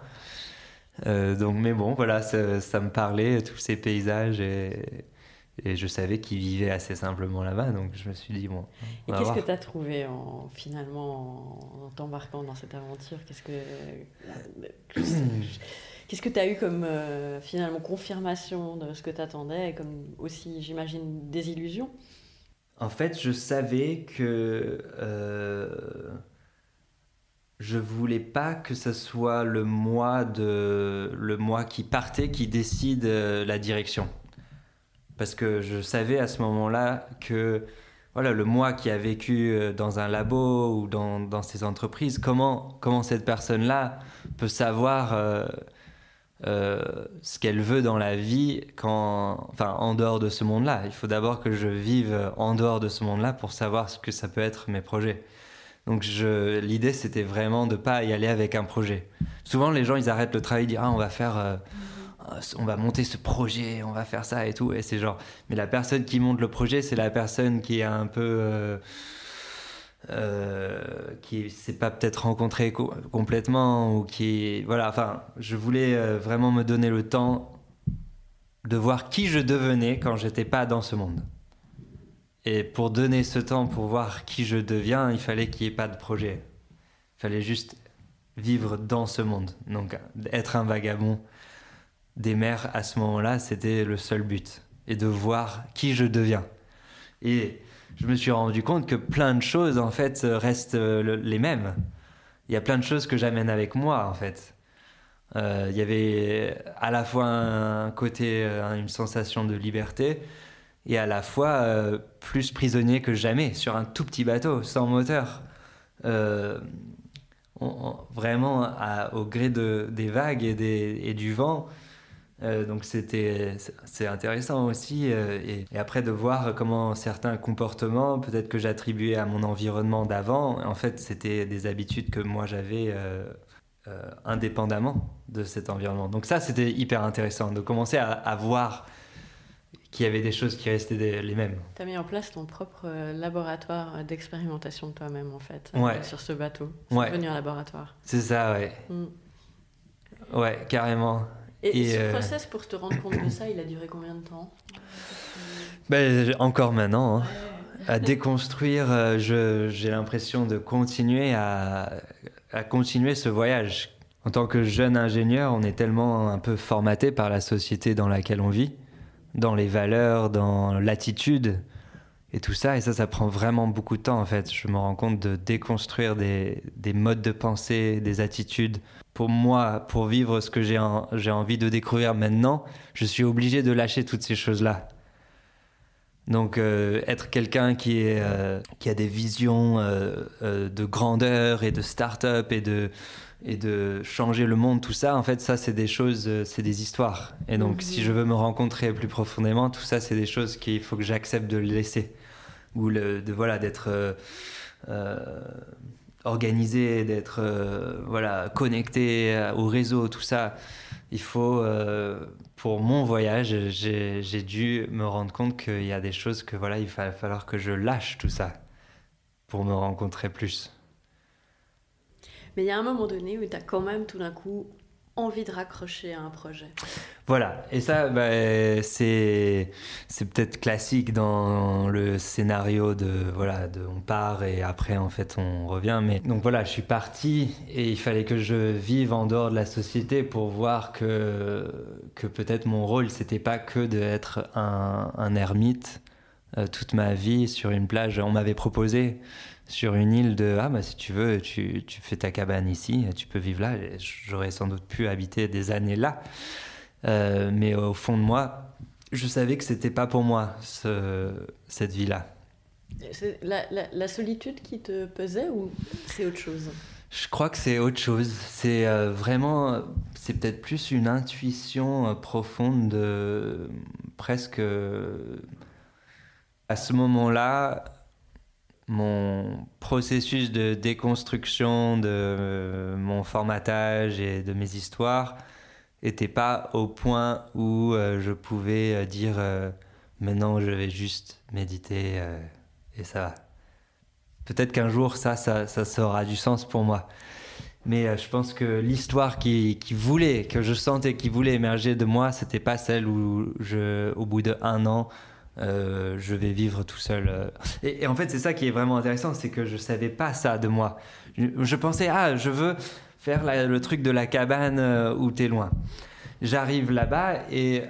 Euh, donc, mais bon, voilà, ça, ça me parlait, tous ces paysages, et, et je savais qu'ils vivaient assez simplement là-bas, donc je me suis dit, bon, Et on va qu'est-ce que tu as trouvé en, finalement en, t'embarquant dans cette aventure? Qu'est-ce que qu'est-ce que tu as eu comme euh, finalement confirmation de ce que tu attendais et comme aussi j'imagine des illusions? En fait, je savais que euh, je voulais pas que ce soit le moi de le moi qui partait qui décide euh, la direction. Parce que je savais à ce moment-là que voilà, le moi qui a vécu euh, dans un labo ou dans, dans ces entreprises, comment, comment cette personne-là peut savoir euh, ce qu'elle veut dans la vie quand, enfin, en dehors de ce monde-là. Il faut d'abord que je vive en dehors de ce monde-là pour savoir ce que ça peut être mes projets. Donc l'idée c'était vraiment de pas y aller avec un projet. Souvent les gens ils arrêtent le travail, ils disent ah on va faire, euh, on va monter ce projet, on va faire ça et tout et c'est genre. Mais la personne qui monte le projet c'est la personne qui est un peu euh, euh, qui s'est pas peut-être rencontré co- complètement ou qui voilà enfin je voulais euh, vraiment me donner le temps de voir qui je devenais quand j'étais pas dans ce monde. Et pour donner ce temps pour voir qui je deviens il fallait qu'il n'y ait pas de projet. Il fallait juste vivre dans ce monde. Donc être un vagabond des mers à ce moment-là c'était le seul but. Et de voir qui je deviens et je me suis rendu compte que plein de choses en fait restent euh, le- les mêmes. Il y a plein de choses que j'amène avec moi en fait. Euh, il y avait à la fois un côté, euh, une sensation de liberté et à la fois plus prisonnier que jamais sur un tout petit bateau sans moteur. vraiment au gré de, des vagues et du vent. Euh, donc c'était c'est intéressant aussi euh, et, après de voir comment certains comportements peut-être que j'attribuais à mon environnement d'avant en fait c'était des habitudes que moi j'avais indépendamment de cet environnement donc ça c'était hyper intéressant de commencer à, à voir qu'il y avait des choses qui restaient les mêmes. Tu as mis en place ton propre euh, laboratoire d'expérimentation de toi-même, en fait, euh, sur ce bateau. C'est devenu un laboratoire. C'est ça, ouais. Mm. Ouais, carrément. Et, ce euh, process pour te rendre compte de ça, il a duré combien de temps? Ben, Encore maintenant. Hein. À déconstruire, j'ai l'impression de continuer à, à continuer ce voyage. En tant que jeune ingénieur, on est tellement un peu formaté par la société dans laquelle on vit dans les valeurs, dans l'attitude et tout ça. Et ça, ça prend vraiment beaucoup de temps en fait. Je me rends compte de déconstruire des, des modes de pensée, des attitudes. Pour moi, pour vivre ce que j'ai envie de découvrir maintenant, je suis obligé de lâcher toutes ces choses-là. Donc euh, être quelqu'un qui, est, euh, qui a des visions euh, de grandeur et de start-up et de, et de changer le monde, tout ça, en fait, ça, c'est des choses, c'est des histoires. Et donc, si je veux me rencontrer plus profondément, tout ça, c'est des choses qu'il faut que j'accepte de laisser. Ou le, de, voilà, d'être euh, organisé, d'être voilà, connecté au réseau, tout ça. Il faut, pour mon voyage, j'ai dû me rendre compte qu'il y a des choses que, voilà, il va falloir que je lâche tout ça pour me rencontrer plus. Mais il y a un moment donné où tu as quand même tout d'un coup envie de raccrocher à un projet. Voilà, et ça, bah, c'est, peut-être classique dans le scénario de, voilà, de on part et après, en fait, on revient. Mais donc voilà, je suis parti et il fallait que je vive en dehors de la société pour voir que, que peut-être mon rôle, c'était pas que d'être un, un ermite euh, toute ma vie sur une plage. On m'avait proposé sur une île de ah bah si tu veux tu, tu fais ta cabane ici tu peux vivre là. J'aurais sans doute pu habiter des années là. Euh, mais au fond de moi je savais que c'était pas pour moi ce, cette vie là c'est la, la, solitude qui te pesait ou c'est autre chose? Je crois que c'est autre chose. C'est euh, vraiment c'est peut-être plus une intuition euh, profonde de presque à ce moment là mon processus de déconstruction de euh, mon formatage et de mes histoires n'était pas au point où euh, je pouvais euh, dire maintenant je vais juste méditer et ça va. Peut-être qu'un jour ça, ça, ça, aura du sens pour moi. Mais je pense que l'histoire qui, qui, voulait, que je sentais qui voulait émerger de moi, c'était pas celle où je, au bout de un an, euh, je vais vivre tout seul. Euh. Et, en fait, c'est ça qui est vraiment intéressant, c'est que je savais pas ça de moi. Je, pensais, ah, je veux faire le truc de la cabane euh, où tu es loin. J'arrive là-bas et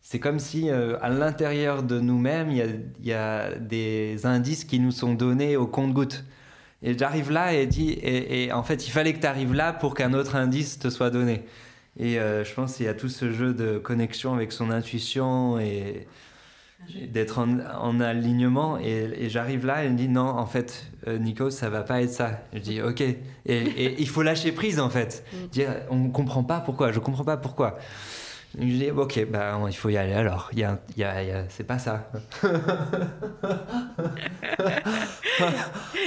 c'est comme si à l'intérieur de nous-mêmes, il y, a, des indices qui nous sont donnés au compte-gouttes. Et j'arrive là et, dit, et, en fait, il fallait que tu arrives là pour qu'un autre indice te soit donné. Et je pense qu'il y a tout ce jeu de connexion avec son intuition et, d'être en, alignement. Et, j'arrive là et elle me dit non en fait euh, Nico ça va pas être ça. Je dis ok. Et, il faut lâcher prise en fait. Mm. dire on comprend pas pourquoi. Je comprends pas pourquoi je dis ok bah il faut y aller alors. Il y a, y a, c'est pas ça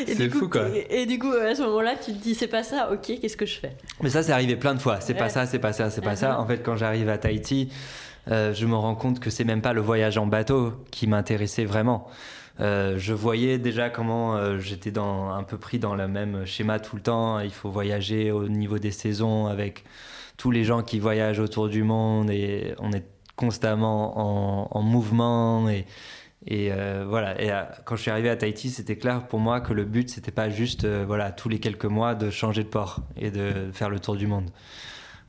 c'est fou quoi. et, du coup à ce moment là tu te dis c'est pas ça ok qu'est-ce que je fais? Mais ça c'est arrivé plein de fois c'est pas ça c'est pas ça c'est pas ça. En fait quand j'arrive à Tahiti euh, je me rends compte que c'est même pas le voyage en bateau qui m'intéressait vraiment. Euh, je voyais déjà comment euh, j'étais dans, un peu pris dans le même schéma tout le temps. Il faut voyager au niveau des saisons avec tous les gens qui voyagent autour du monde et on est constamment en, mouvement et, et voilà. Et quand je suis arrivé à Tahiti, c'était clair pour moi que le but c'était pas juste voilà tous les quelques mois de changer de port et de faire le tour du monde.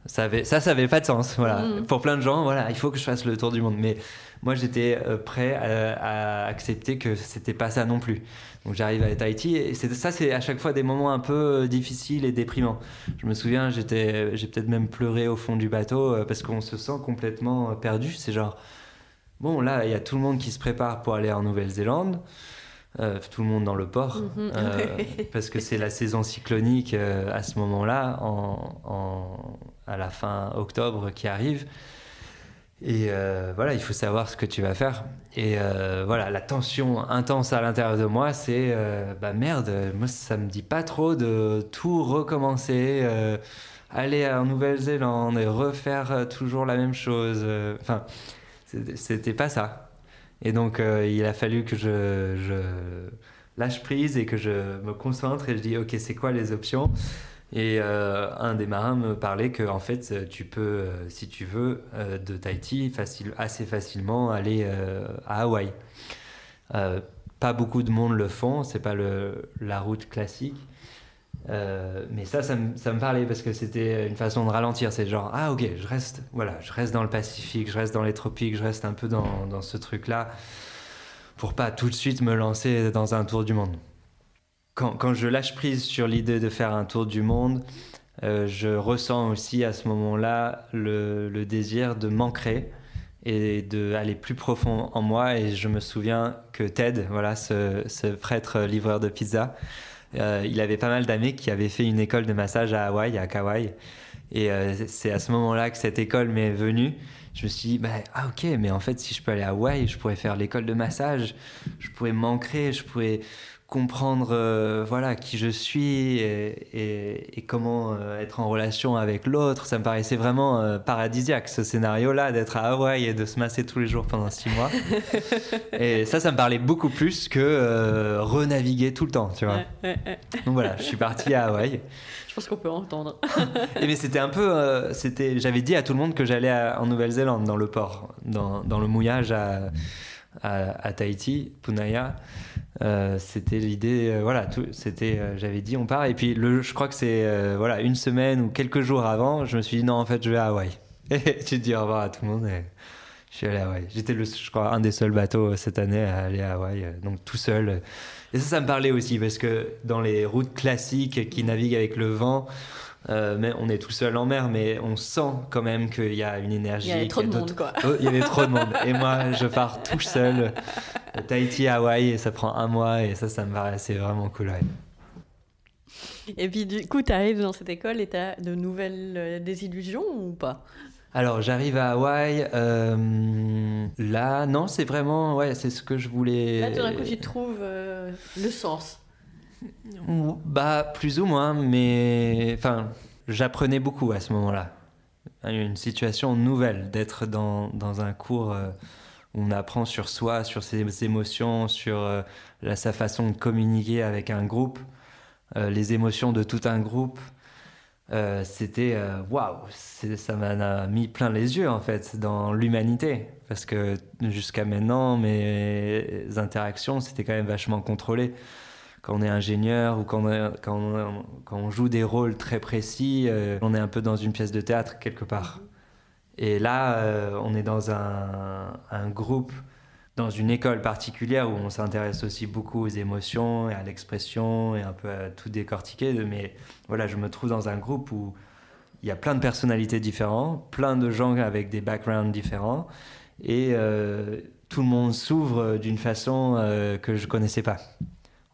Ça, avait, ça, ça avait pas de sens. Voilà. Mm. Pour plein de gens, voilà, il faut que je fasse le tour du monde. Mais moi, j'étais euh, prêt à, accepter que c'était pas ça non plus. Donc, j'arrive à Tahiti et ça, c'est à chaque fois des moments un peu euh, difficiles et déprimants. Je me souviens, j'étais, j'ai peut-être même pleuré au fond du bateau euh, parce qu'on se sent complètement perdu. C'est genre, bon, là, il y a tout le monde qui se prépare pour aller en Nouvelle-Zélande. euh, tout le monde dans le port, Mhm. euh, parce que c'est la saison cyclonique euh, à ce moment-là, en, en- à la fin octobre qui arrive. Et euh, voilà, il faut savoir ce que tu vas faire. Et euh, voilà, la tension intense à l'intérieur de moi, c'est euh, bah merde, moi ça me dit pas trop de tout recommencer, aller en Nouvelle-Zélande et refaire toujours la même chose. Enfin, c'était- pas ça. Et donc il a fallu que je lâche prise et que je me concentre et je dis ok, c'est quoi les options? Et euh, un des marins me parlait que en fait tu peux, euh, si tu veux, euh, de Tahiti assez facilement aller euh, à Hawaï. Euh, pas beaucoup de monde le font, c'est pas le, la route classique. Euh, mais ça, ça me, ça me parlait parce que c'était une façon de ralentir. C'est genre, ah ok, je reste, voilà, je reste dans le Pacifique, je reste dans les tropiques, je reste un peu dans, dans ce truc-là pour pas tout de suite me lancer dans un tour du monde. Quand, je lâche prise sur l'idée de faire un tour du monde, euh, je ressens aussi à ce moment-là le, désir de m'ancrer et d'aller plus profond en moi. Et je me souviens que Ted, voilà, ce, ce prêtre livreur de pizza, euh, il avait pas mal d'amis qui avaient fait une école de massage à Hawaï, à Kauai. Et euh, c'est à ce moment-là que cette école m'est venue. Je me suis dit, bah, ah ok, mais en fait, si je peux aller à Hawaï, je pourrais faire l'école de massage, je pourrais m'ancrer, je pourrais comprendre euh, voilà qui je suis et, et- et comment euh, être en relation avec l'autre. Ça me paraissait vraiment euh, paradisiaque ce scénario-là d'être à Hawaï et de se masser tous les jours pendant six mois. et ça, ça me parlait beaucoup plus que renaviguer tout le temps, tu vois. Ouais, ouais, ouais. Donc voilà, je suis parti à Hawaï. Je pense qu'on peut entendre. Et mais c'était un peu, c'était, j'avais dit à tout le monde que j'allais en Nouvelle-Zélande dans le port, dans, dans le mouillage à, à, Tahiti, Punaya. Euh, c'était l'idée, euh, voilà, c'était, euh, j'avais dit on part. Et puis je crois que c'est voilà une semaine ou quelques jours avant, je me suis dit non en fait je vais à Hawaï. Et tu dis au revoir à tout le monde. Et je suis allé à Hawaï. J'étais je crois un des seuls bateaux cette année à aller à Hawaï, donc tout seul. Et ça, ça me parlait aussi parce que dans les routes classiques qui naviguent avec le vent, euh, mais on est tout seul en mer, mais on sent quand même qu'il y a une énergie. Il y avait trop de monde, quoi. Oh, il y avait trop de monde. Et moi, je pars tout seul, Tahiti à Hawaï, et ça prend un mois, et ça, ça me paraissait vraiment cool. ouais. Et puis du coup, tu arrives dans cette école et tu as de nouvelles euh, désillusions ou pas? Alors, j'arrive à Hawaï. euh, là, non, c'est vraiment, ouais, c'est ce que je voulais. Là, d'un coup, tu trouves euh, le sens. Bah, plus ou moins, mais enfin, j'apprenais beaucoup à ce moment-là. Une situation nouvelle d'être dans, dans un cours euh, où on apprend sur soi, sur ses émotions, sur euh, la- sa façon de communiquer avec un groupe, euh, les émotions de tout un groupe. C'était waouh, c'est- ça m'a mis plein les yeux en fait dans l'humanité parce que jusqu'à maintenant mes interactions c'était quand même vachement contrôlé quand on est ingénieur ou quand on, joue des rôles très précis, euh, on est un peu dans une pièce de théâtre quelque part. Et là, euh, on est dans un, groupe, dans une école particulière où on s'intéresse aussi beaucoup aux émotions et à l'expression et un peu à tout décortiquer. Mais voilà, je me trouve dans un groupe où il y a plein de personnalités différentes, plein de gens avec des backgrounds différents et euh, tout le monde s'ouvre d'une façon que je connaissais pas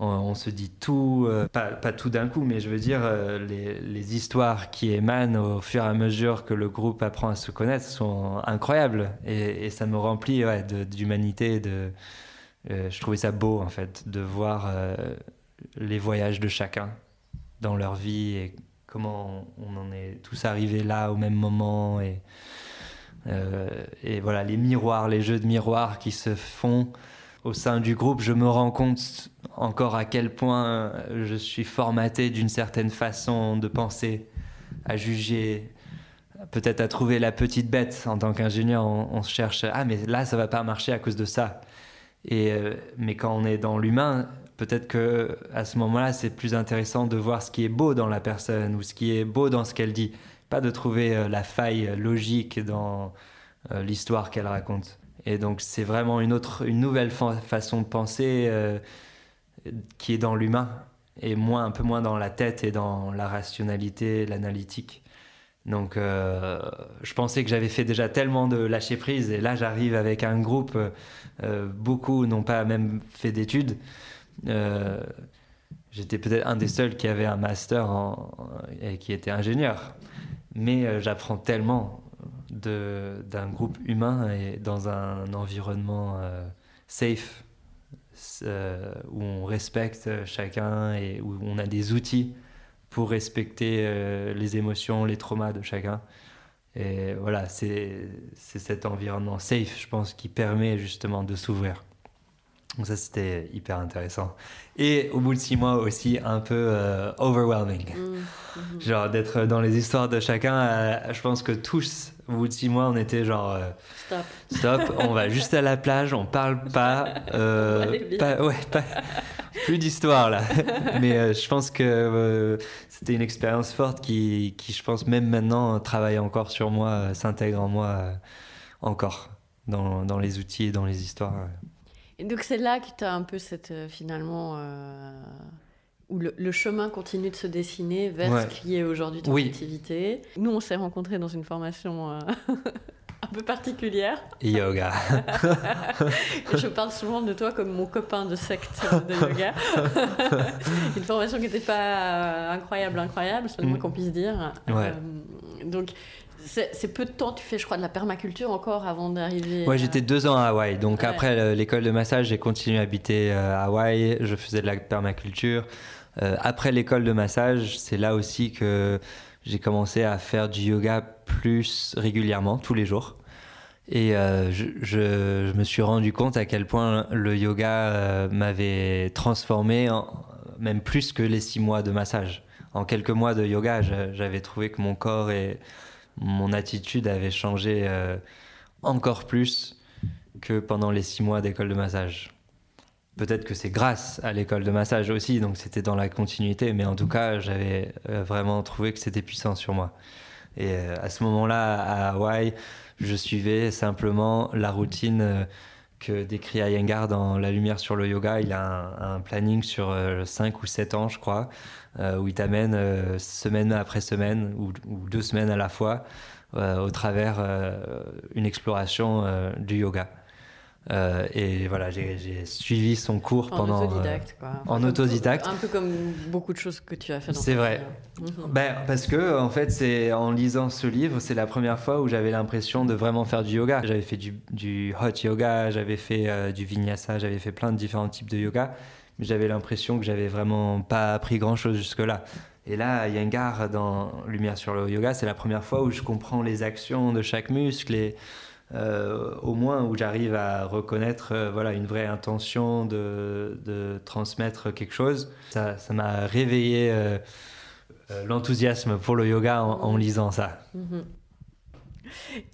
on, se dit tout, euh, pas, pas tout d'un coup, mais je veux dire, euh, les, les histoires qui émanent au fur et à mesure que le groupe apprend à se connaître sont incroyables. Et, ça me remplit ouais, d'humanité. De, euh, je trouvais ça beau, en fait, de voir les voyages de chacun dans leur vie et comment on en est tous arrivés là au même moment. Et, et voilà, les miroirs, les jeux de miroirs qui se font au sein du groupe, je me rends compte encore à quel point je suis formaté d'une certaine façon de penser, à juger, peut-être à trouver la petite bête. En tant qu'ingénieur, on, cherche, ah mais là ça va pas marcher à cause de ça. Et, euh, mais quand on est dans l'humain, peut-être que à ce moment-là, c'est plus intéressant de voir ce qui est beau dans la personne ou ce qui est beau dans ce qu'elle dit, pas de trouver euh, la faille logique dans euh, l'histoire qu'elle raconte. Et donc c'est vraiment une autre, une nouvelle fa- façon de penser euh, qui est dans l'humain et moins, un peu moins dans la tête et dans la rationalité, l'analytique. Donc euh, je pensais que j'avais fait déjà tellement de lâcher prise et là j'arrive avec un groupe, euh, beaucoup n'ont pas même fait d'études, Euh, J'étais peut-être un des seuls qui avait un master et qui était ingénieur. Mais j'apprends tellement d'un groupe humain et dans un environnement safe où on respecte chacun et où on a des outils pour respecter euh, les émotions, les traumas de chacun. Et voilà, c'est cet environnement safe, je pense, qui permet justement de s'ouvrir. Donc ça, c'était hyper intéressant. Et au bout de six mois aussi, un peu euh, overwhelming. Mm. Genre d'être dans les histoires de chacun. euh, je pense que tous, au bout de six mois, on était genre... euh, Stop. Stop, on va juste à la plage, on parle pas, pas- ouais, pas- plus d'histoire là. Mais je pense que c'était une expérience forte qui, qui, je pense, même maintenant, travaille encore sur moi, s'intègre en moi encore dans, dans les outils et dans les histoires. Et donc c'est là que tu as un peu cette euh, finalement euh, où le, le chemin continue de se dessiner vers Ouais. ce qui est aujourd'hui ton Oui. activité. Nous on s'est rencontrés dans une formation euh, un peu particulière. Yoga. Et je parle souvent de toi comme mon copain de secte de yoga. une formation qui n'était pas euh, incroyable, incroyable, c'est le moins Mm. qu'on puisse dire. Ouais. Donc c'est peu de temps, tu fais je crois de la permaculture encore avant d'arriver. Ouais, à- j'étais deux ans à Hawaï. Donc Ouais. après le- l'école de massage, j'ai continué à habiter euh, à Hawaï. Je faisais de la permaculture. Euh, après l'école de massage, c'est là aussi que j'ai commencé à faire du yoga plus régulièrement, tous les jours. Et euh, je, je- je me suis rendu compte à quel point le yoga euh, m'avait transformé, en- même plus que les six mois de massage. En quelques mois de yoga, j'a- j'avais trouvé que mon corps et mon attitude avaient changé euh, encore plus que pendant les six mois d'école de massage. Peut-être que c'est grâce à l'école de massage aussi, donc c'était dans la continuité, mais en tout cas, j'avais euh, vraiment trouvé que c'était puissant sur moi. Et euh, à ce moment-là, à Hawaï, je suivais simplement la routine que décrit Iyengar dans La lumière sur le yoga. Il a un, un planning sur 5 ou 7 ans, je crois, où il t'amène euh, semaine après semaine ou, ou deux semaines à la fois euh, au travers euh, une exploration euh, du yoga. Euh, et voilà, j'ai suivi son cours en pendant. euh, autodidacte. Quoi. en autodidacte. Un peu comme beaucoup de choses que tu as fait dans C'est vrai. Mhm. Ben, parce que en fait, c'est en lisant ce livre, c'est la première fois où j'avais l'impression de vraiment faire du yoga. J'avais fait du, du hot yoga, j'avais fait euh, du vinyasa, j'avais fait plein de différents types de yoga, j'avais l'impression que j'avais vraiment pas appris grand chose jusque-là. Et là, Iyengar, dans Lumière sur le yoga, c'est la première fois où je comprends les actions de chaque muscle et euh, au moins où j'arrive à reconnaître euh, voilà, une vraie intention de, transmettre quelque chose. Ça m'a réveillé euh, l'enthousiasme pour le yoga en, lisant ça. Mhm.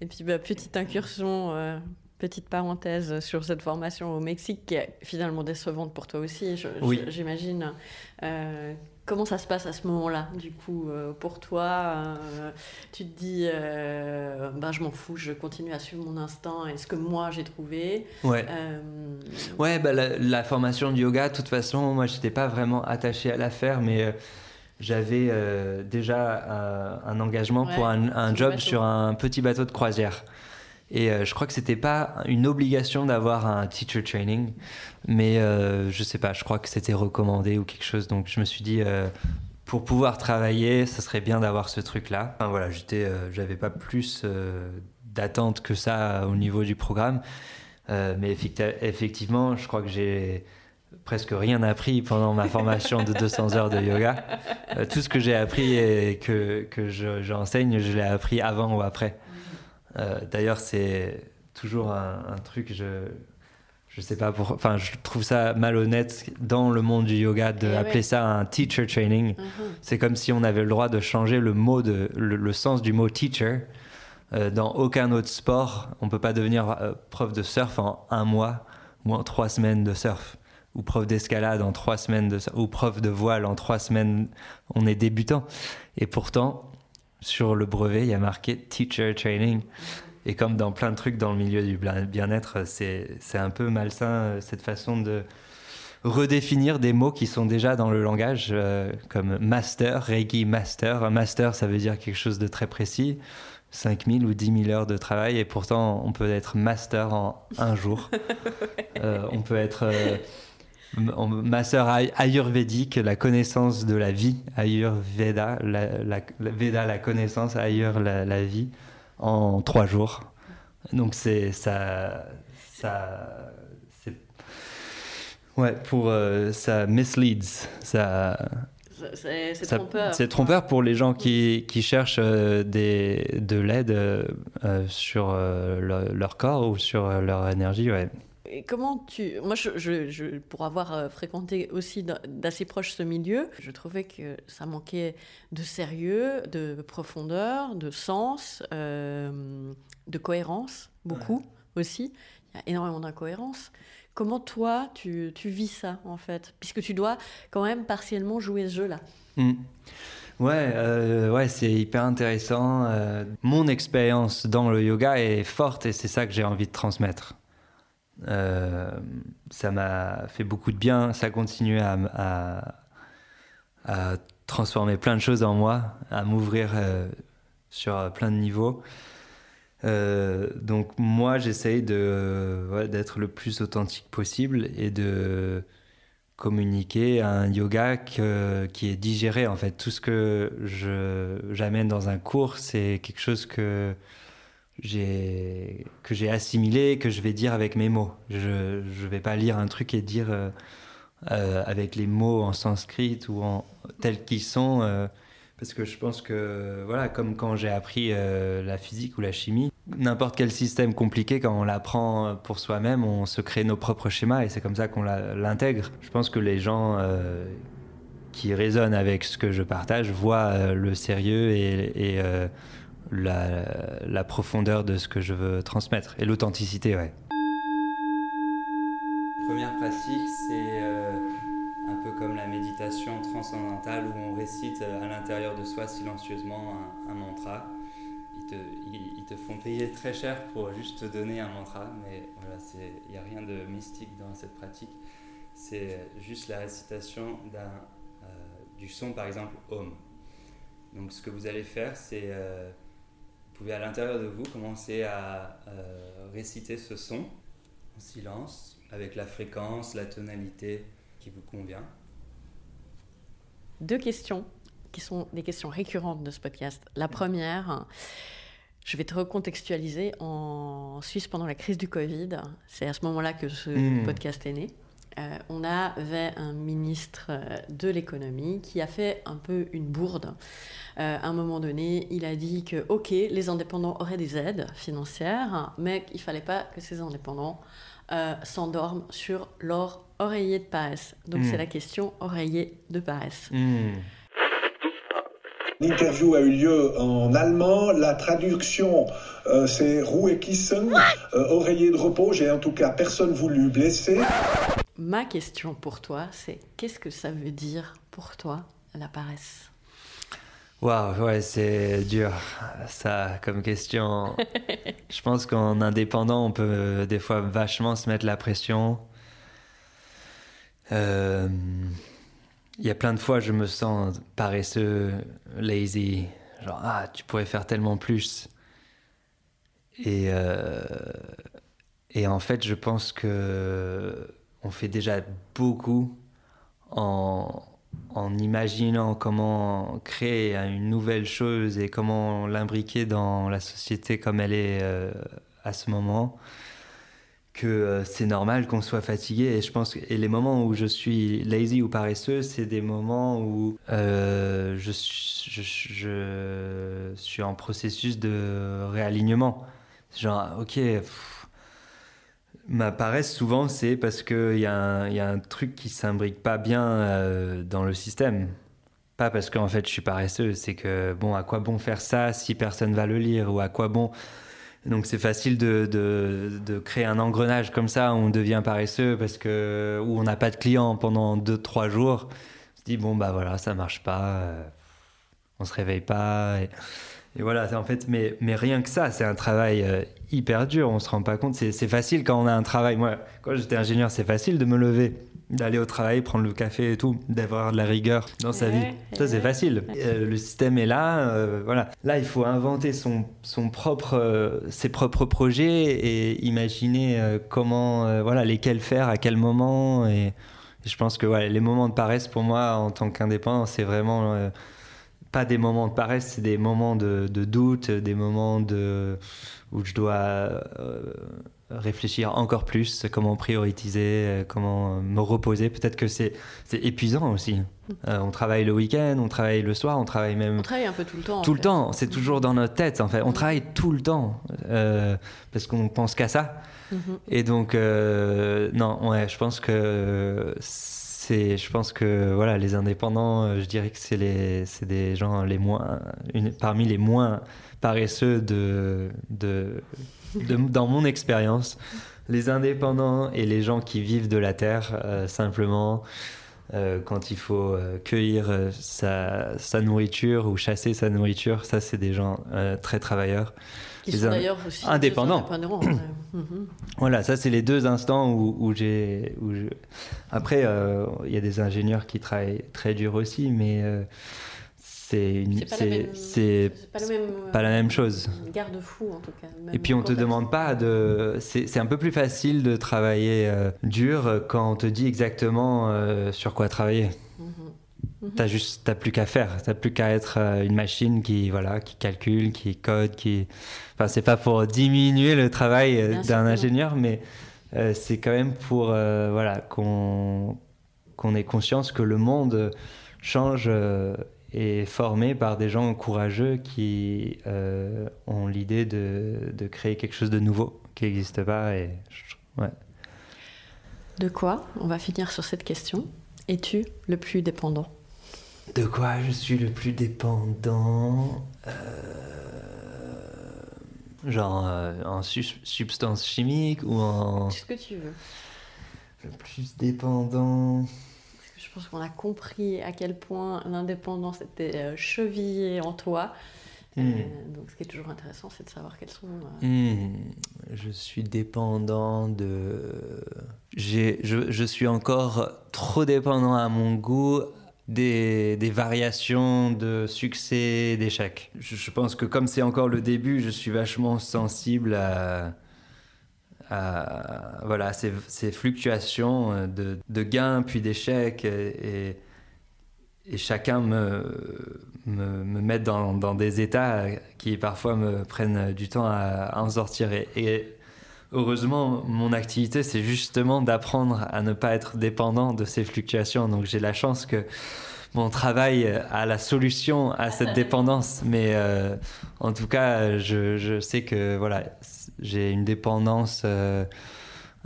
Et puis, bah, petite incursion, petite parenthèse sur cette formation au Mexique qui est finalement décevante pour toi aussi, je- Oui. je- j'imagine. Euh, comment ça se passe à ce moment-là, du coup, euh, pour toi euh, Tu te dis, ben, je m'en fous, je continue à suivre mon instinct et ce que moi j'ai trouvé. Ouais. Ouais, bah, la, la formation de yoga, de toute façon, moi, j'étais pas vraiment attaché à la faire, mais j'avais déjà un engagement Ouais, pour un, job bateau. sur un petit bateau de croisière. Et euh, je crois que c'était pas une obligation d'avoir un teacher training, mais euh, je sais pas, je crois que c'était recommandé ou quelque chose. Donc je me suis dit, euh, pour pouvoir travailler, ça serait bien d'avoir ce truc-là. Enfin voilà, euh, j'avais pas plus d'attente que ça au niveau du programme. Mais effecti- effectivement, je crois que j'ai presque rien appris pendant ma formation de 200 heures de yoga. Tout ce que j'ai appris et que, que je- j'enseigne, je, l'ai appris avant ou après. Euh, D'ailleurs, c'est toujours un, un truc, je je sais pas pour, enfin, je trouve ça malhonnête dans le monde du yoga de Eh ouais. appeler ça un teacher training. mhm. C'est comme si on avait le droit de changer le mot de le, le sens du mot teacher. Euh, dans aucun autre sport, on peut pas devenir euh, prof de surf en un mois ou en trois semaines de surf, ou prof d'escalade en trois semaines de ou prof de voile en trois semaines. On est débutant. Et pourtant, sur le brevet, il y a marqué teacher training. Et comme dans plein de trucs dans le milieu du bien- bien-être, c'est c'est un peu malsain euh, cette façon de redéfinir des mots qui sont déjà dans le langage, euh, comme master, Reiki master. Un master, ça veut dire quelque chose de très précis, 5000 ou 10 000 heures de travail, et pourtant on peut être master en un jour. Euh, on peut être euh, ma sœur ayurvédique, la connaissance de la vie, Ayurveda, la, la, la Veda, la connaissance, Ayur, la, la, vie, en trois jours. Donc c'est ça, ça, c'est ouais pour euh, ça misleads, ça. C'est trompeur. C'est trompeur pour les gens qui, qui cherchent euh, des, de l'aide euh, sur leur corps ou sur leur énergie. Ouais comment tu. Moi, je, pour avoir euh, fréquenté aussi d'assez proche ce milieu, je trouvais que ça manquait de sérieux, de profondeur, de sens, euh, de cohérence, beaucoup aussi. Il y a énormément d'incohérence. Comment toi, tu, vis ça, en fait? Puisque tu dois quand même partiellement jouer ce jeu-là. Mmh. Ouais, euh, ouais c'est hyper intéressant. mon expérience dans le yoga est forte et c'est ça que j'ai envie de transmettre. Euh, ça m'a fait beaucoup de bien. Ça continue à, à, transformer plein de choses en moi, à m'ouvrir euh, sur plein de niveaux. Euh, donc moi, j'essaye de d'être le plus authentique possible et de communiquer un yoga qui est digéré. En fait, tout ce que j'amène dans un cours, c'est quelque chose que que j'ai assimilé, que je vais dire avec mes mots. Je ne vais pas lire un truc et dire euh, euh, avec les mots en sanskrit ou en tels qu'ils sont, euh, parce que je pense que voilà, comme quand j'ai appris la physique ou la chimie, n'importe quel système compliqué, quand on l'apprend pour soi-même, on se crée nos propres schémas et c'est comme ça qu'on l'intègre. Je pense que les gens qui résonnent avec ce que je partage voient le sérieux et, et la, profondeur de ce que je veux transmettre et l'authenticité, ouais. Première pratique, c'est euh, un peu comme la méditation transcendantale où on récite euh, à l'intérieur de soi silencieusement un, mantra. Ils te, ils, te, font payer très cher pour juste te donner un mantra, mais voilà, il n'y a rien de mystique dans cette pratique. C'est juste la récitation euh, du son, par exemple, Om. Donc ce que vous allez faire, c'est pouvez à l'intérieur de vous commencer à euh, réciter ce son en silence, avec la fréquence, la tonalité qui vous convient. Deux questions qui sont des questions récurrentes de ce podcast. La première, je vais te recontextualiser en Suisse pendant la crise du Covid. C'est à ce moment-là que ce hmm. podcast est né. Euh, on avait un ministre euh, de l'économie qui a fait un peu une bourde. Euh, à un moment donné, il a dit que, OK, les indépendants auraient des aides financières, mais qu'il ne fallait pas que ces indépendants s'endorment sur leur oreiller de paresse. Donc hmm. c'est la question oreiller de paresse. Hmm. L'interview a eu lieu en allemand. La traduction, c'est Ruhe Kissen, oreiller de repos. J'ai en tout cas personne voulu blesser. Ma question pour toi, c'est qu'est-ce que ça veut dire pour toi la paresse? Waouh, ouais, c'est dur ça comme question. je pense qu'en indépendant, on peut des fois vachement se mettre la pression. Euh, il y a plein de fois, je me sens paresseux, lazy, genre ah, tu pourrais faire tellement plus. Et euh, et en fait, je pense que on fait déjà beaucoup en, imaginant comment créer une nouvelle chose et comment l'imbriquer dans la société comme elle est euh, à ce moment que euh, c'est normal qu'on soit fatigué. Et je pense et les moments où je suis lazy ou paresseux c'est des moments où euh, je, suis en processus de réalignement. Genre ok Ma paresse, souvent, c'est parce qu'il y, a un truc qui s'imbrique pas bien euh, dans le système. Pas parce qu'en fait je suis paresseux, c'est que bon, à quoi bon faire ça si personne va le lire ou à quoi bon? Donc c'est facile de, créer un engrenage comme ça où on devient paresseux parce que où on n'a pas de clients pendant 2-3 jours. On se dit bon bah voilà ça marche pas, euh, on se réveille pas. Et... Voilà, en fait, mais, mais rien que ça, c'est un travail euh, hyper dur, on se rend pas compte. C'est facile quand on a un travail. Moi, quand j'étais ingénieur, c'est facile de me lever, d'aller au travail, prendre le café et tout, d'avoir de la rigueur dans sa vie. Ça, c'est facile. Euh, le système est là, euh, voilà. Là, il faut inventer son, son propre, ses propres projets et imaginer comment, voilà, lesquels faire, à quel moment et Je pense que ouais, les moments de paresse, pour moi, en tant qu'indépendant, c'est vraiment euh, pas des moments de paresse, c'est des moments de, de doute, des moments de, où je dois euh, réfléchir encore plus, comment prioriser, euh, comment me reposer. Peut-être que c'est épuisant aussi. Euh, on travaille le week-end, on travaille le soir, on travaille même On travaille un peu tout le temps. tout le fait. temps. C'est toujours dans notre tête en fait. On travaille tout le temps euh, parce qu'on pense qu'à ça. Mhm. Et donc, non, ouais, je pense que c'est, je pense que voilà, les indépendants, euh, je dirais que c'est les, c'est des gens les moins, parmi les moins paresseux de, de, dans mon expérience. Les indépendants et les gens qui vivent de la terre euh, simplement. euh, quand il faut cueillir sa, sa nourriture ou chasser sa nourriture, ça c'est des gens très travailleurs. Qui Les sont d'ailleurs aussi indépendants. indépendants, ouais. Mhm. Voilà, ça c'est les deux instants où, où j'ai. je- Après, euh, il y a des ingénieurs qui travaillent très dur aussi, mais euh, c'est C'est pas la même- pas euh, la chose. Garde-fou en tout cas. Et puis on te demande pas de. C'est c'est un peu plus facile de travailler euh, dur quand on te dit exactement euh, sur quoi travailler. Mhm. T'as juste, t'as plus qu'à faire. T'as plus qu'à être euh, une machine qui, voilà, qui calcule, qui code, qui. Enfin, c'est pas pour diminuer le travail euh, d'un ingénieur, mais euh, c'est quand même pour, euh, voilà, qu'on qu'on ait conscience que le monde change euh, et est formé par des gens courageux qui ont l'idée de, de créer quelque chose de nouveau qui n'existe pas. Et ouais. De quoi On va finir sur cette question? Es-tu le plus dépendant? De quoi je suis le plus dépendant Euh, Genre euh, en sus- substance chimique ou en. C'est ce que tu veux. Le plus dépendant? Parce que je pense qu'on a compris à quel point l'indépendance était euh, chevillée en toi. Hmm. Euh, donc ce qui est toujours intéressant, c'est de savoir quels sont... euh, Hmm, je suis dépendant de. Je suis encore trop dépendant à mon goût des, des variations de succès, d'échecs. Je, pense que comme c'est encore le début, je suis vachement sensible à, voilà, ces, ces fluctuations de, de gains puis d'échecs et, chacun me, me, me met dans, dans des états qui parfois me prennent du temps à, en sortir. Heureusement, mon activité, c'est justement d'apprendre à ne pas être dépendant de ces fluctuations. Donc j'ai la chance que mon travail a la solution à cette dépendance. Mais euh, en tout cas, je, je sais que voilà, j'ai une dépendance euh,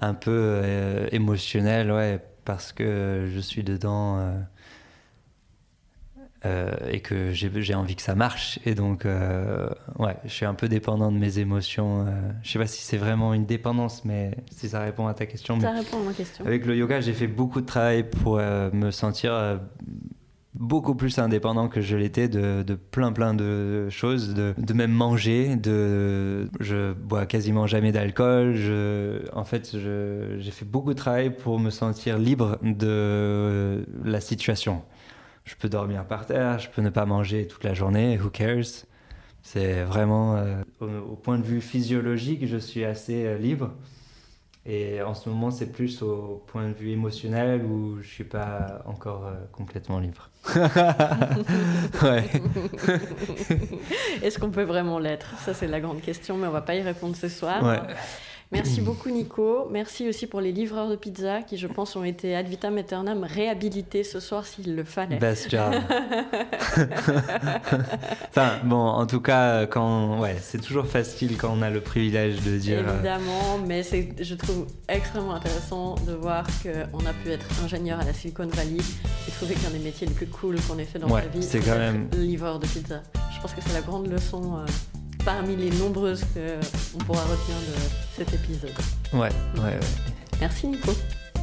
un peu euh, émotionnelle, ouais, parce que je suis dedans. Euh, et que j'ai envie que ça marche. Et donc, euh, ouais, je suis un peu dépendant de mes émotions. euh. je sais pas si c'est vraiment une dépendance, mais si ça répond à ta question. Ça répond à ma question. avec le yoga, j'ai fait beaucoup de travail pour euh, me sentir beaucoup plus indépendant que je l'étais de, de plein plein de choses, de, de même manger, de je bois quasiment jamais d'alcool. Je, en fait, j'ai fait beaucoup de travail pour me sentir libre de la situation. Je peux dormir par terre, je peux ne pas manger toute la journée, who cares? C'est vraiment, euh, au, au point de vue physiologique, je suis assez euh, libre. Et en ce moment, c'est plus au point de vue émotionnel où je suis pas encore euh, complètement libre. ouais. Est-ce qu'on peut vraiment l'être? Ça, c'est la grande question, mais on va pas y répondre ce soir. Ouais. Merci beaucoup, Nico. Merci aussi pour les livreurs de pizza qui, je pense, ont été ad vitam aeternam réhabilités ce soir s'il le fallait. Best job. enfin, bon, en tout cas, quand, ouais, c'est toujours facile quand on a le privilège de dire. euh, Évidemment, mais c'est, je trouve extrêmement intéressant de voir qu'on a pu être ingénieur à la Silicon Valley et trouver qu'un des métiers les plus cool qu'on ait fait dans Ouais, sa vie, c'est quand même- livreur de pizza. Je pense que c'est la grande leçon euh, parmi les nombreuses qu'on pourra retenir de cet épisode. Ouais, ouais, ouais. Merci Nico.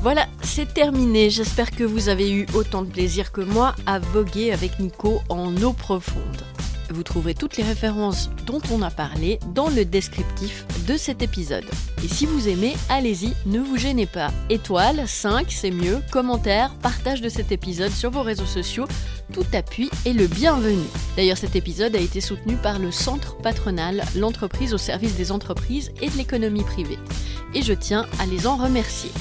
Voilà, c'est terminé. J'espère que vous avez eu autant de plaisir que moi à voguer avec Nico en eau profonde. Vous trouverez toutes les références dont on a parlé dans le descriptif de cet épisode. Et si vous aimez, allez-y, ne vous gênez pas. Étoile, 5, c'est mieux, commentaires, partage de cet épisode sur vos réseaux sociaux, tout appui est le bienvenu. D'ailleurs, cet épisode a été soutenu par le Centre Patronal, l'entreprise au service des entreprises et de l'économie privée. Et je tiens à les en remercier.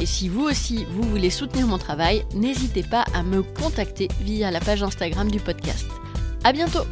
Et si vous aussi, vous voulez soutenir mon travail, n'hésitez pas à me contacter via la page Instagram du podcast. À bientôt.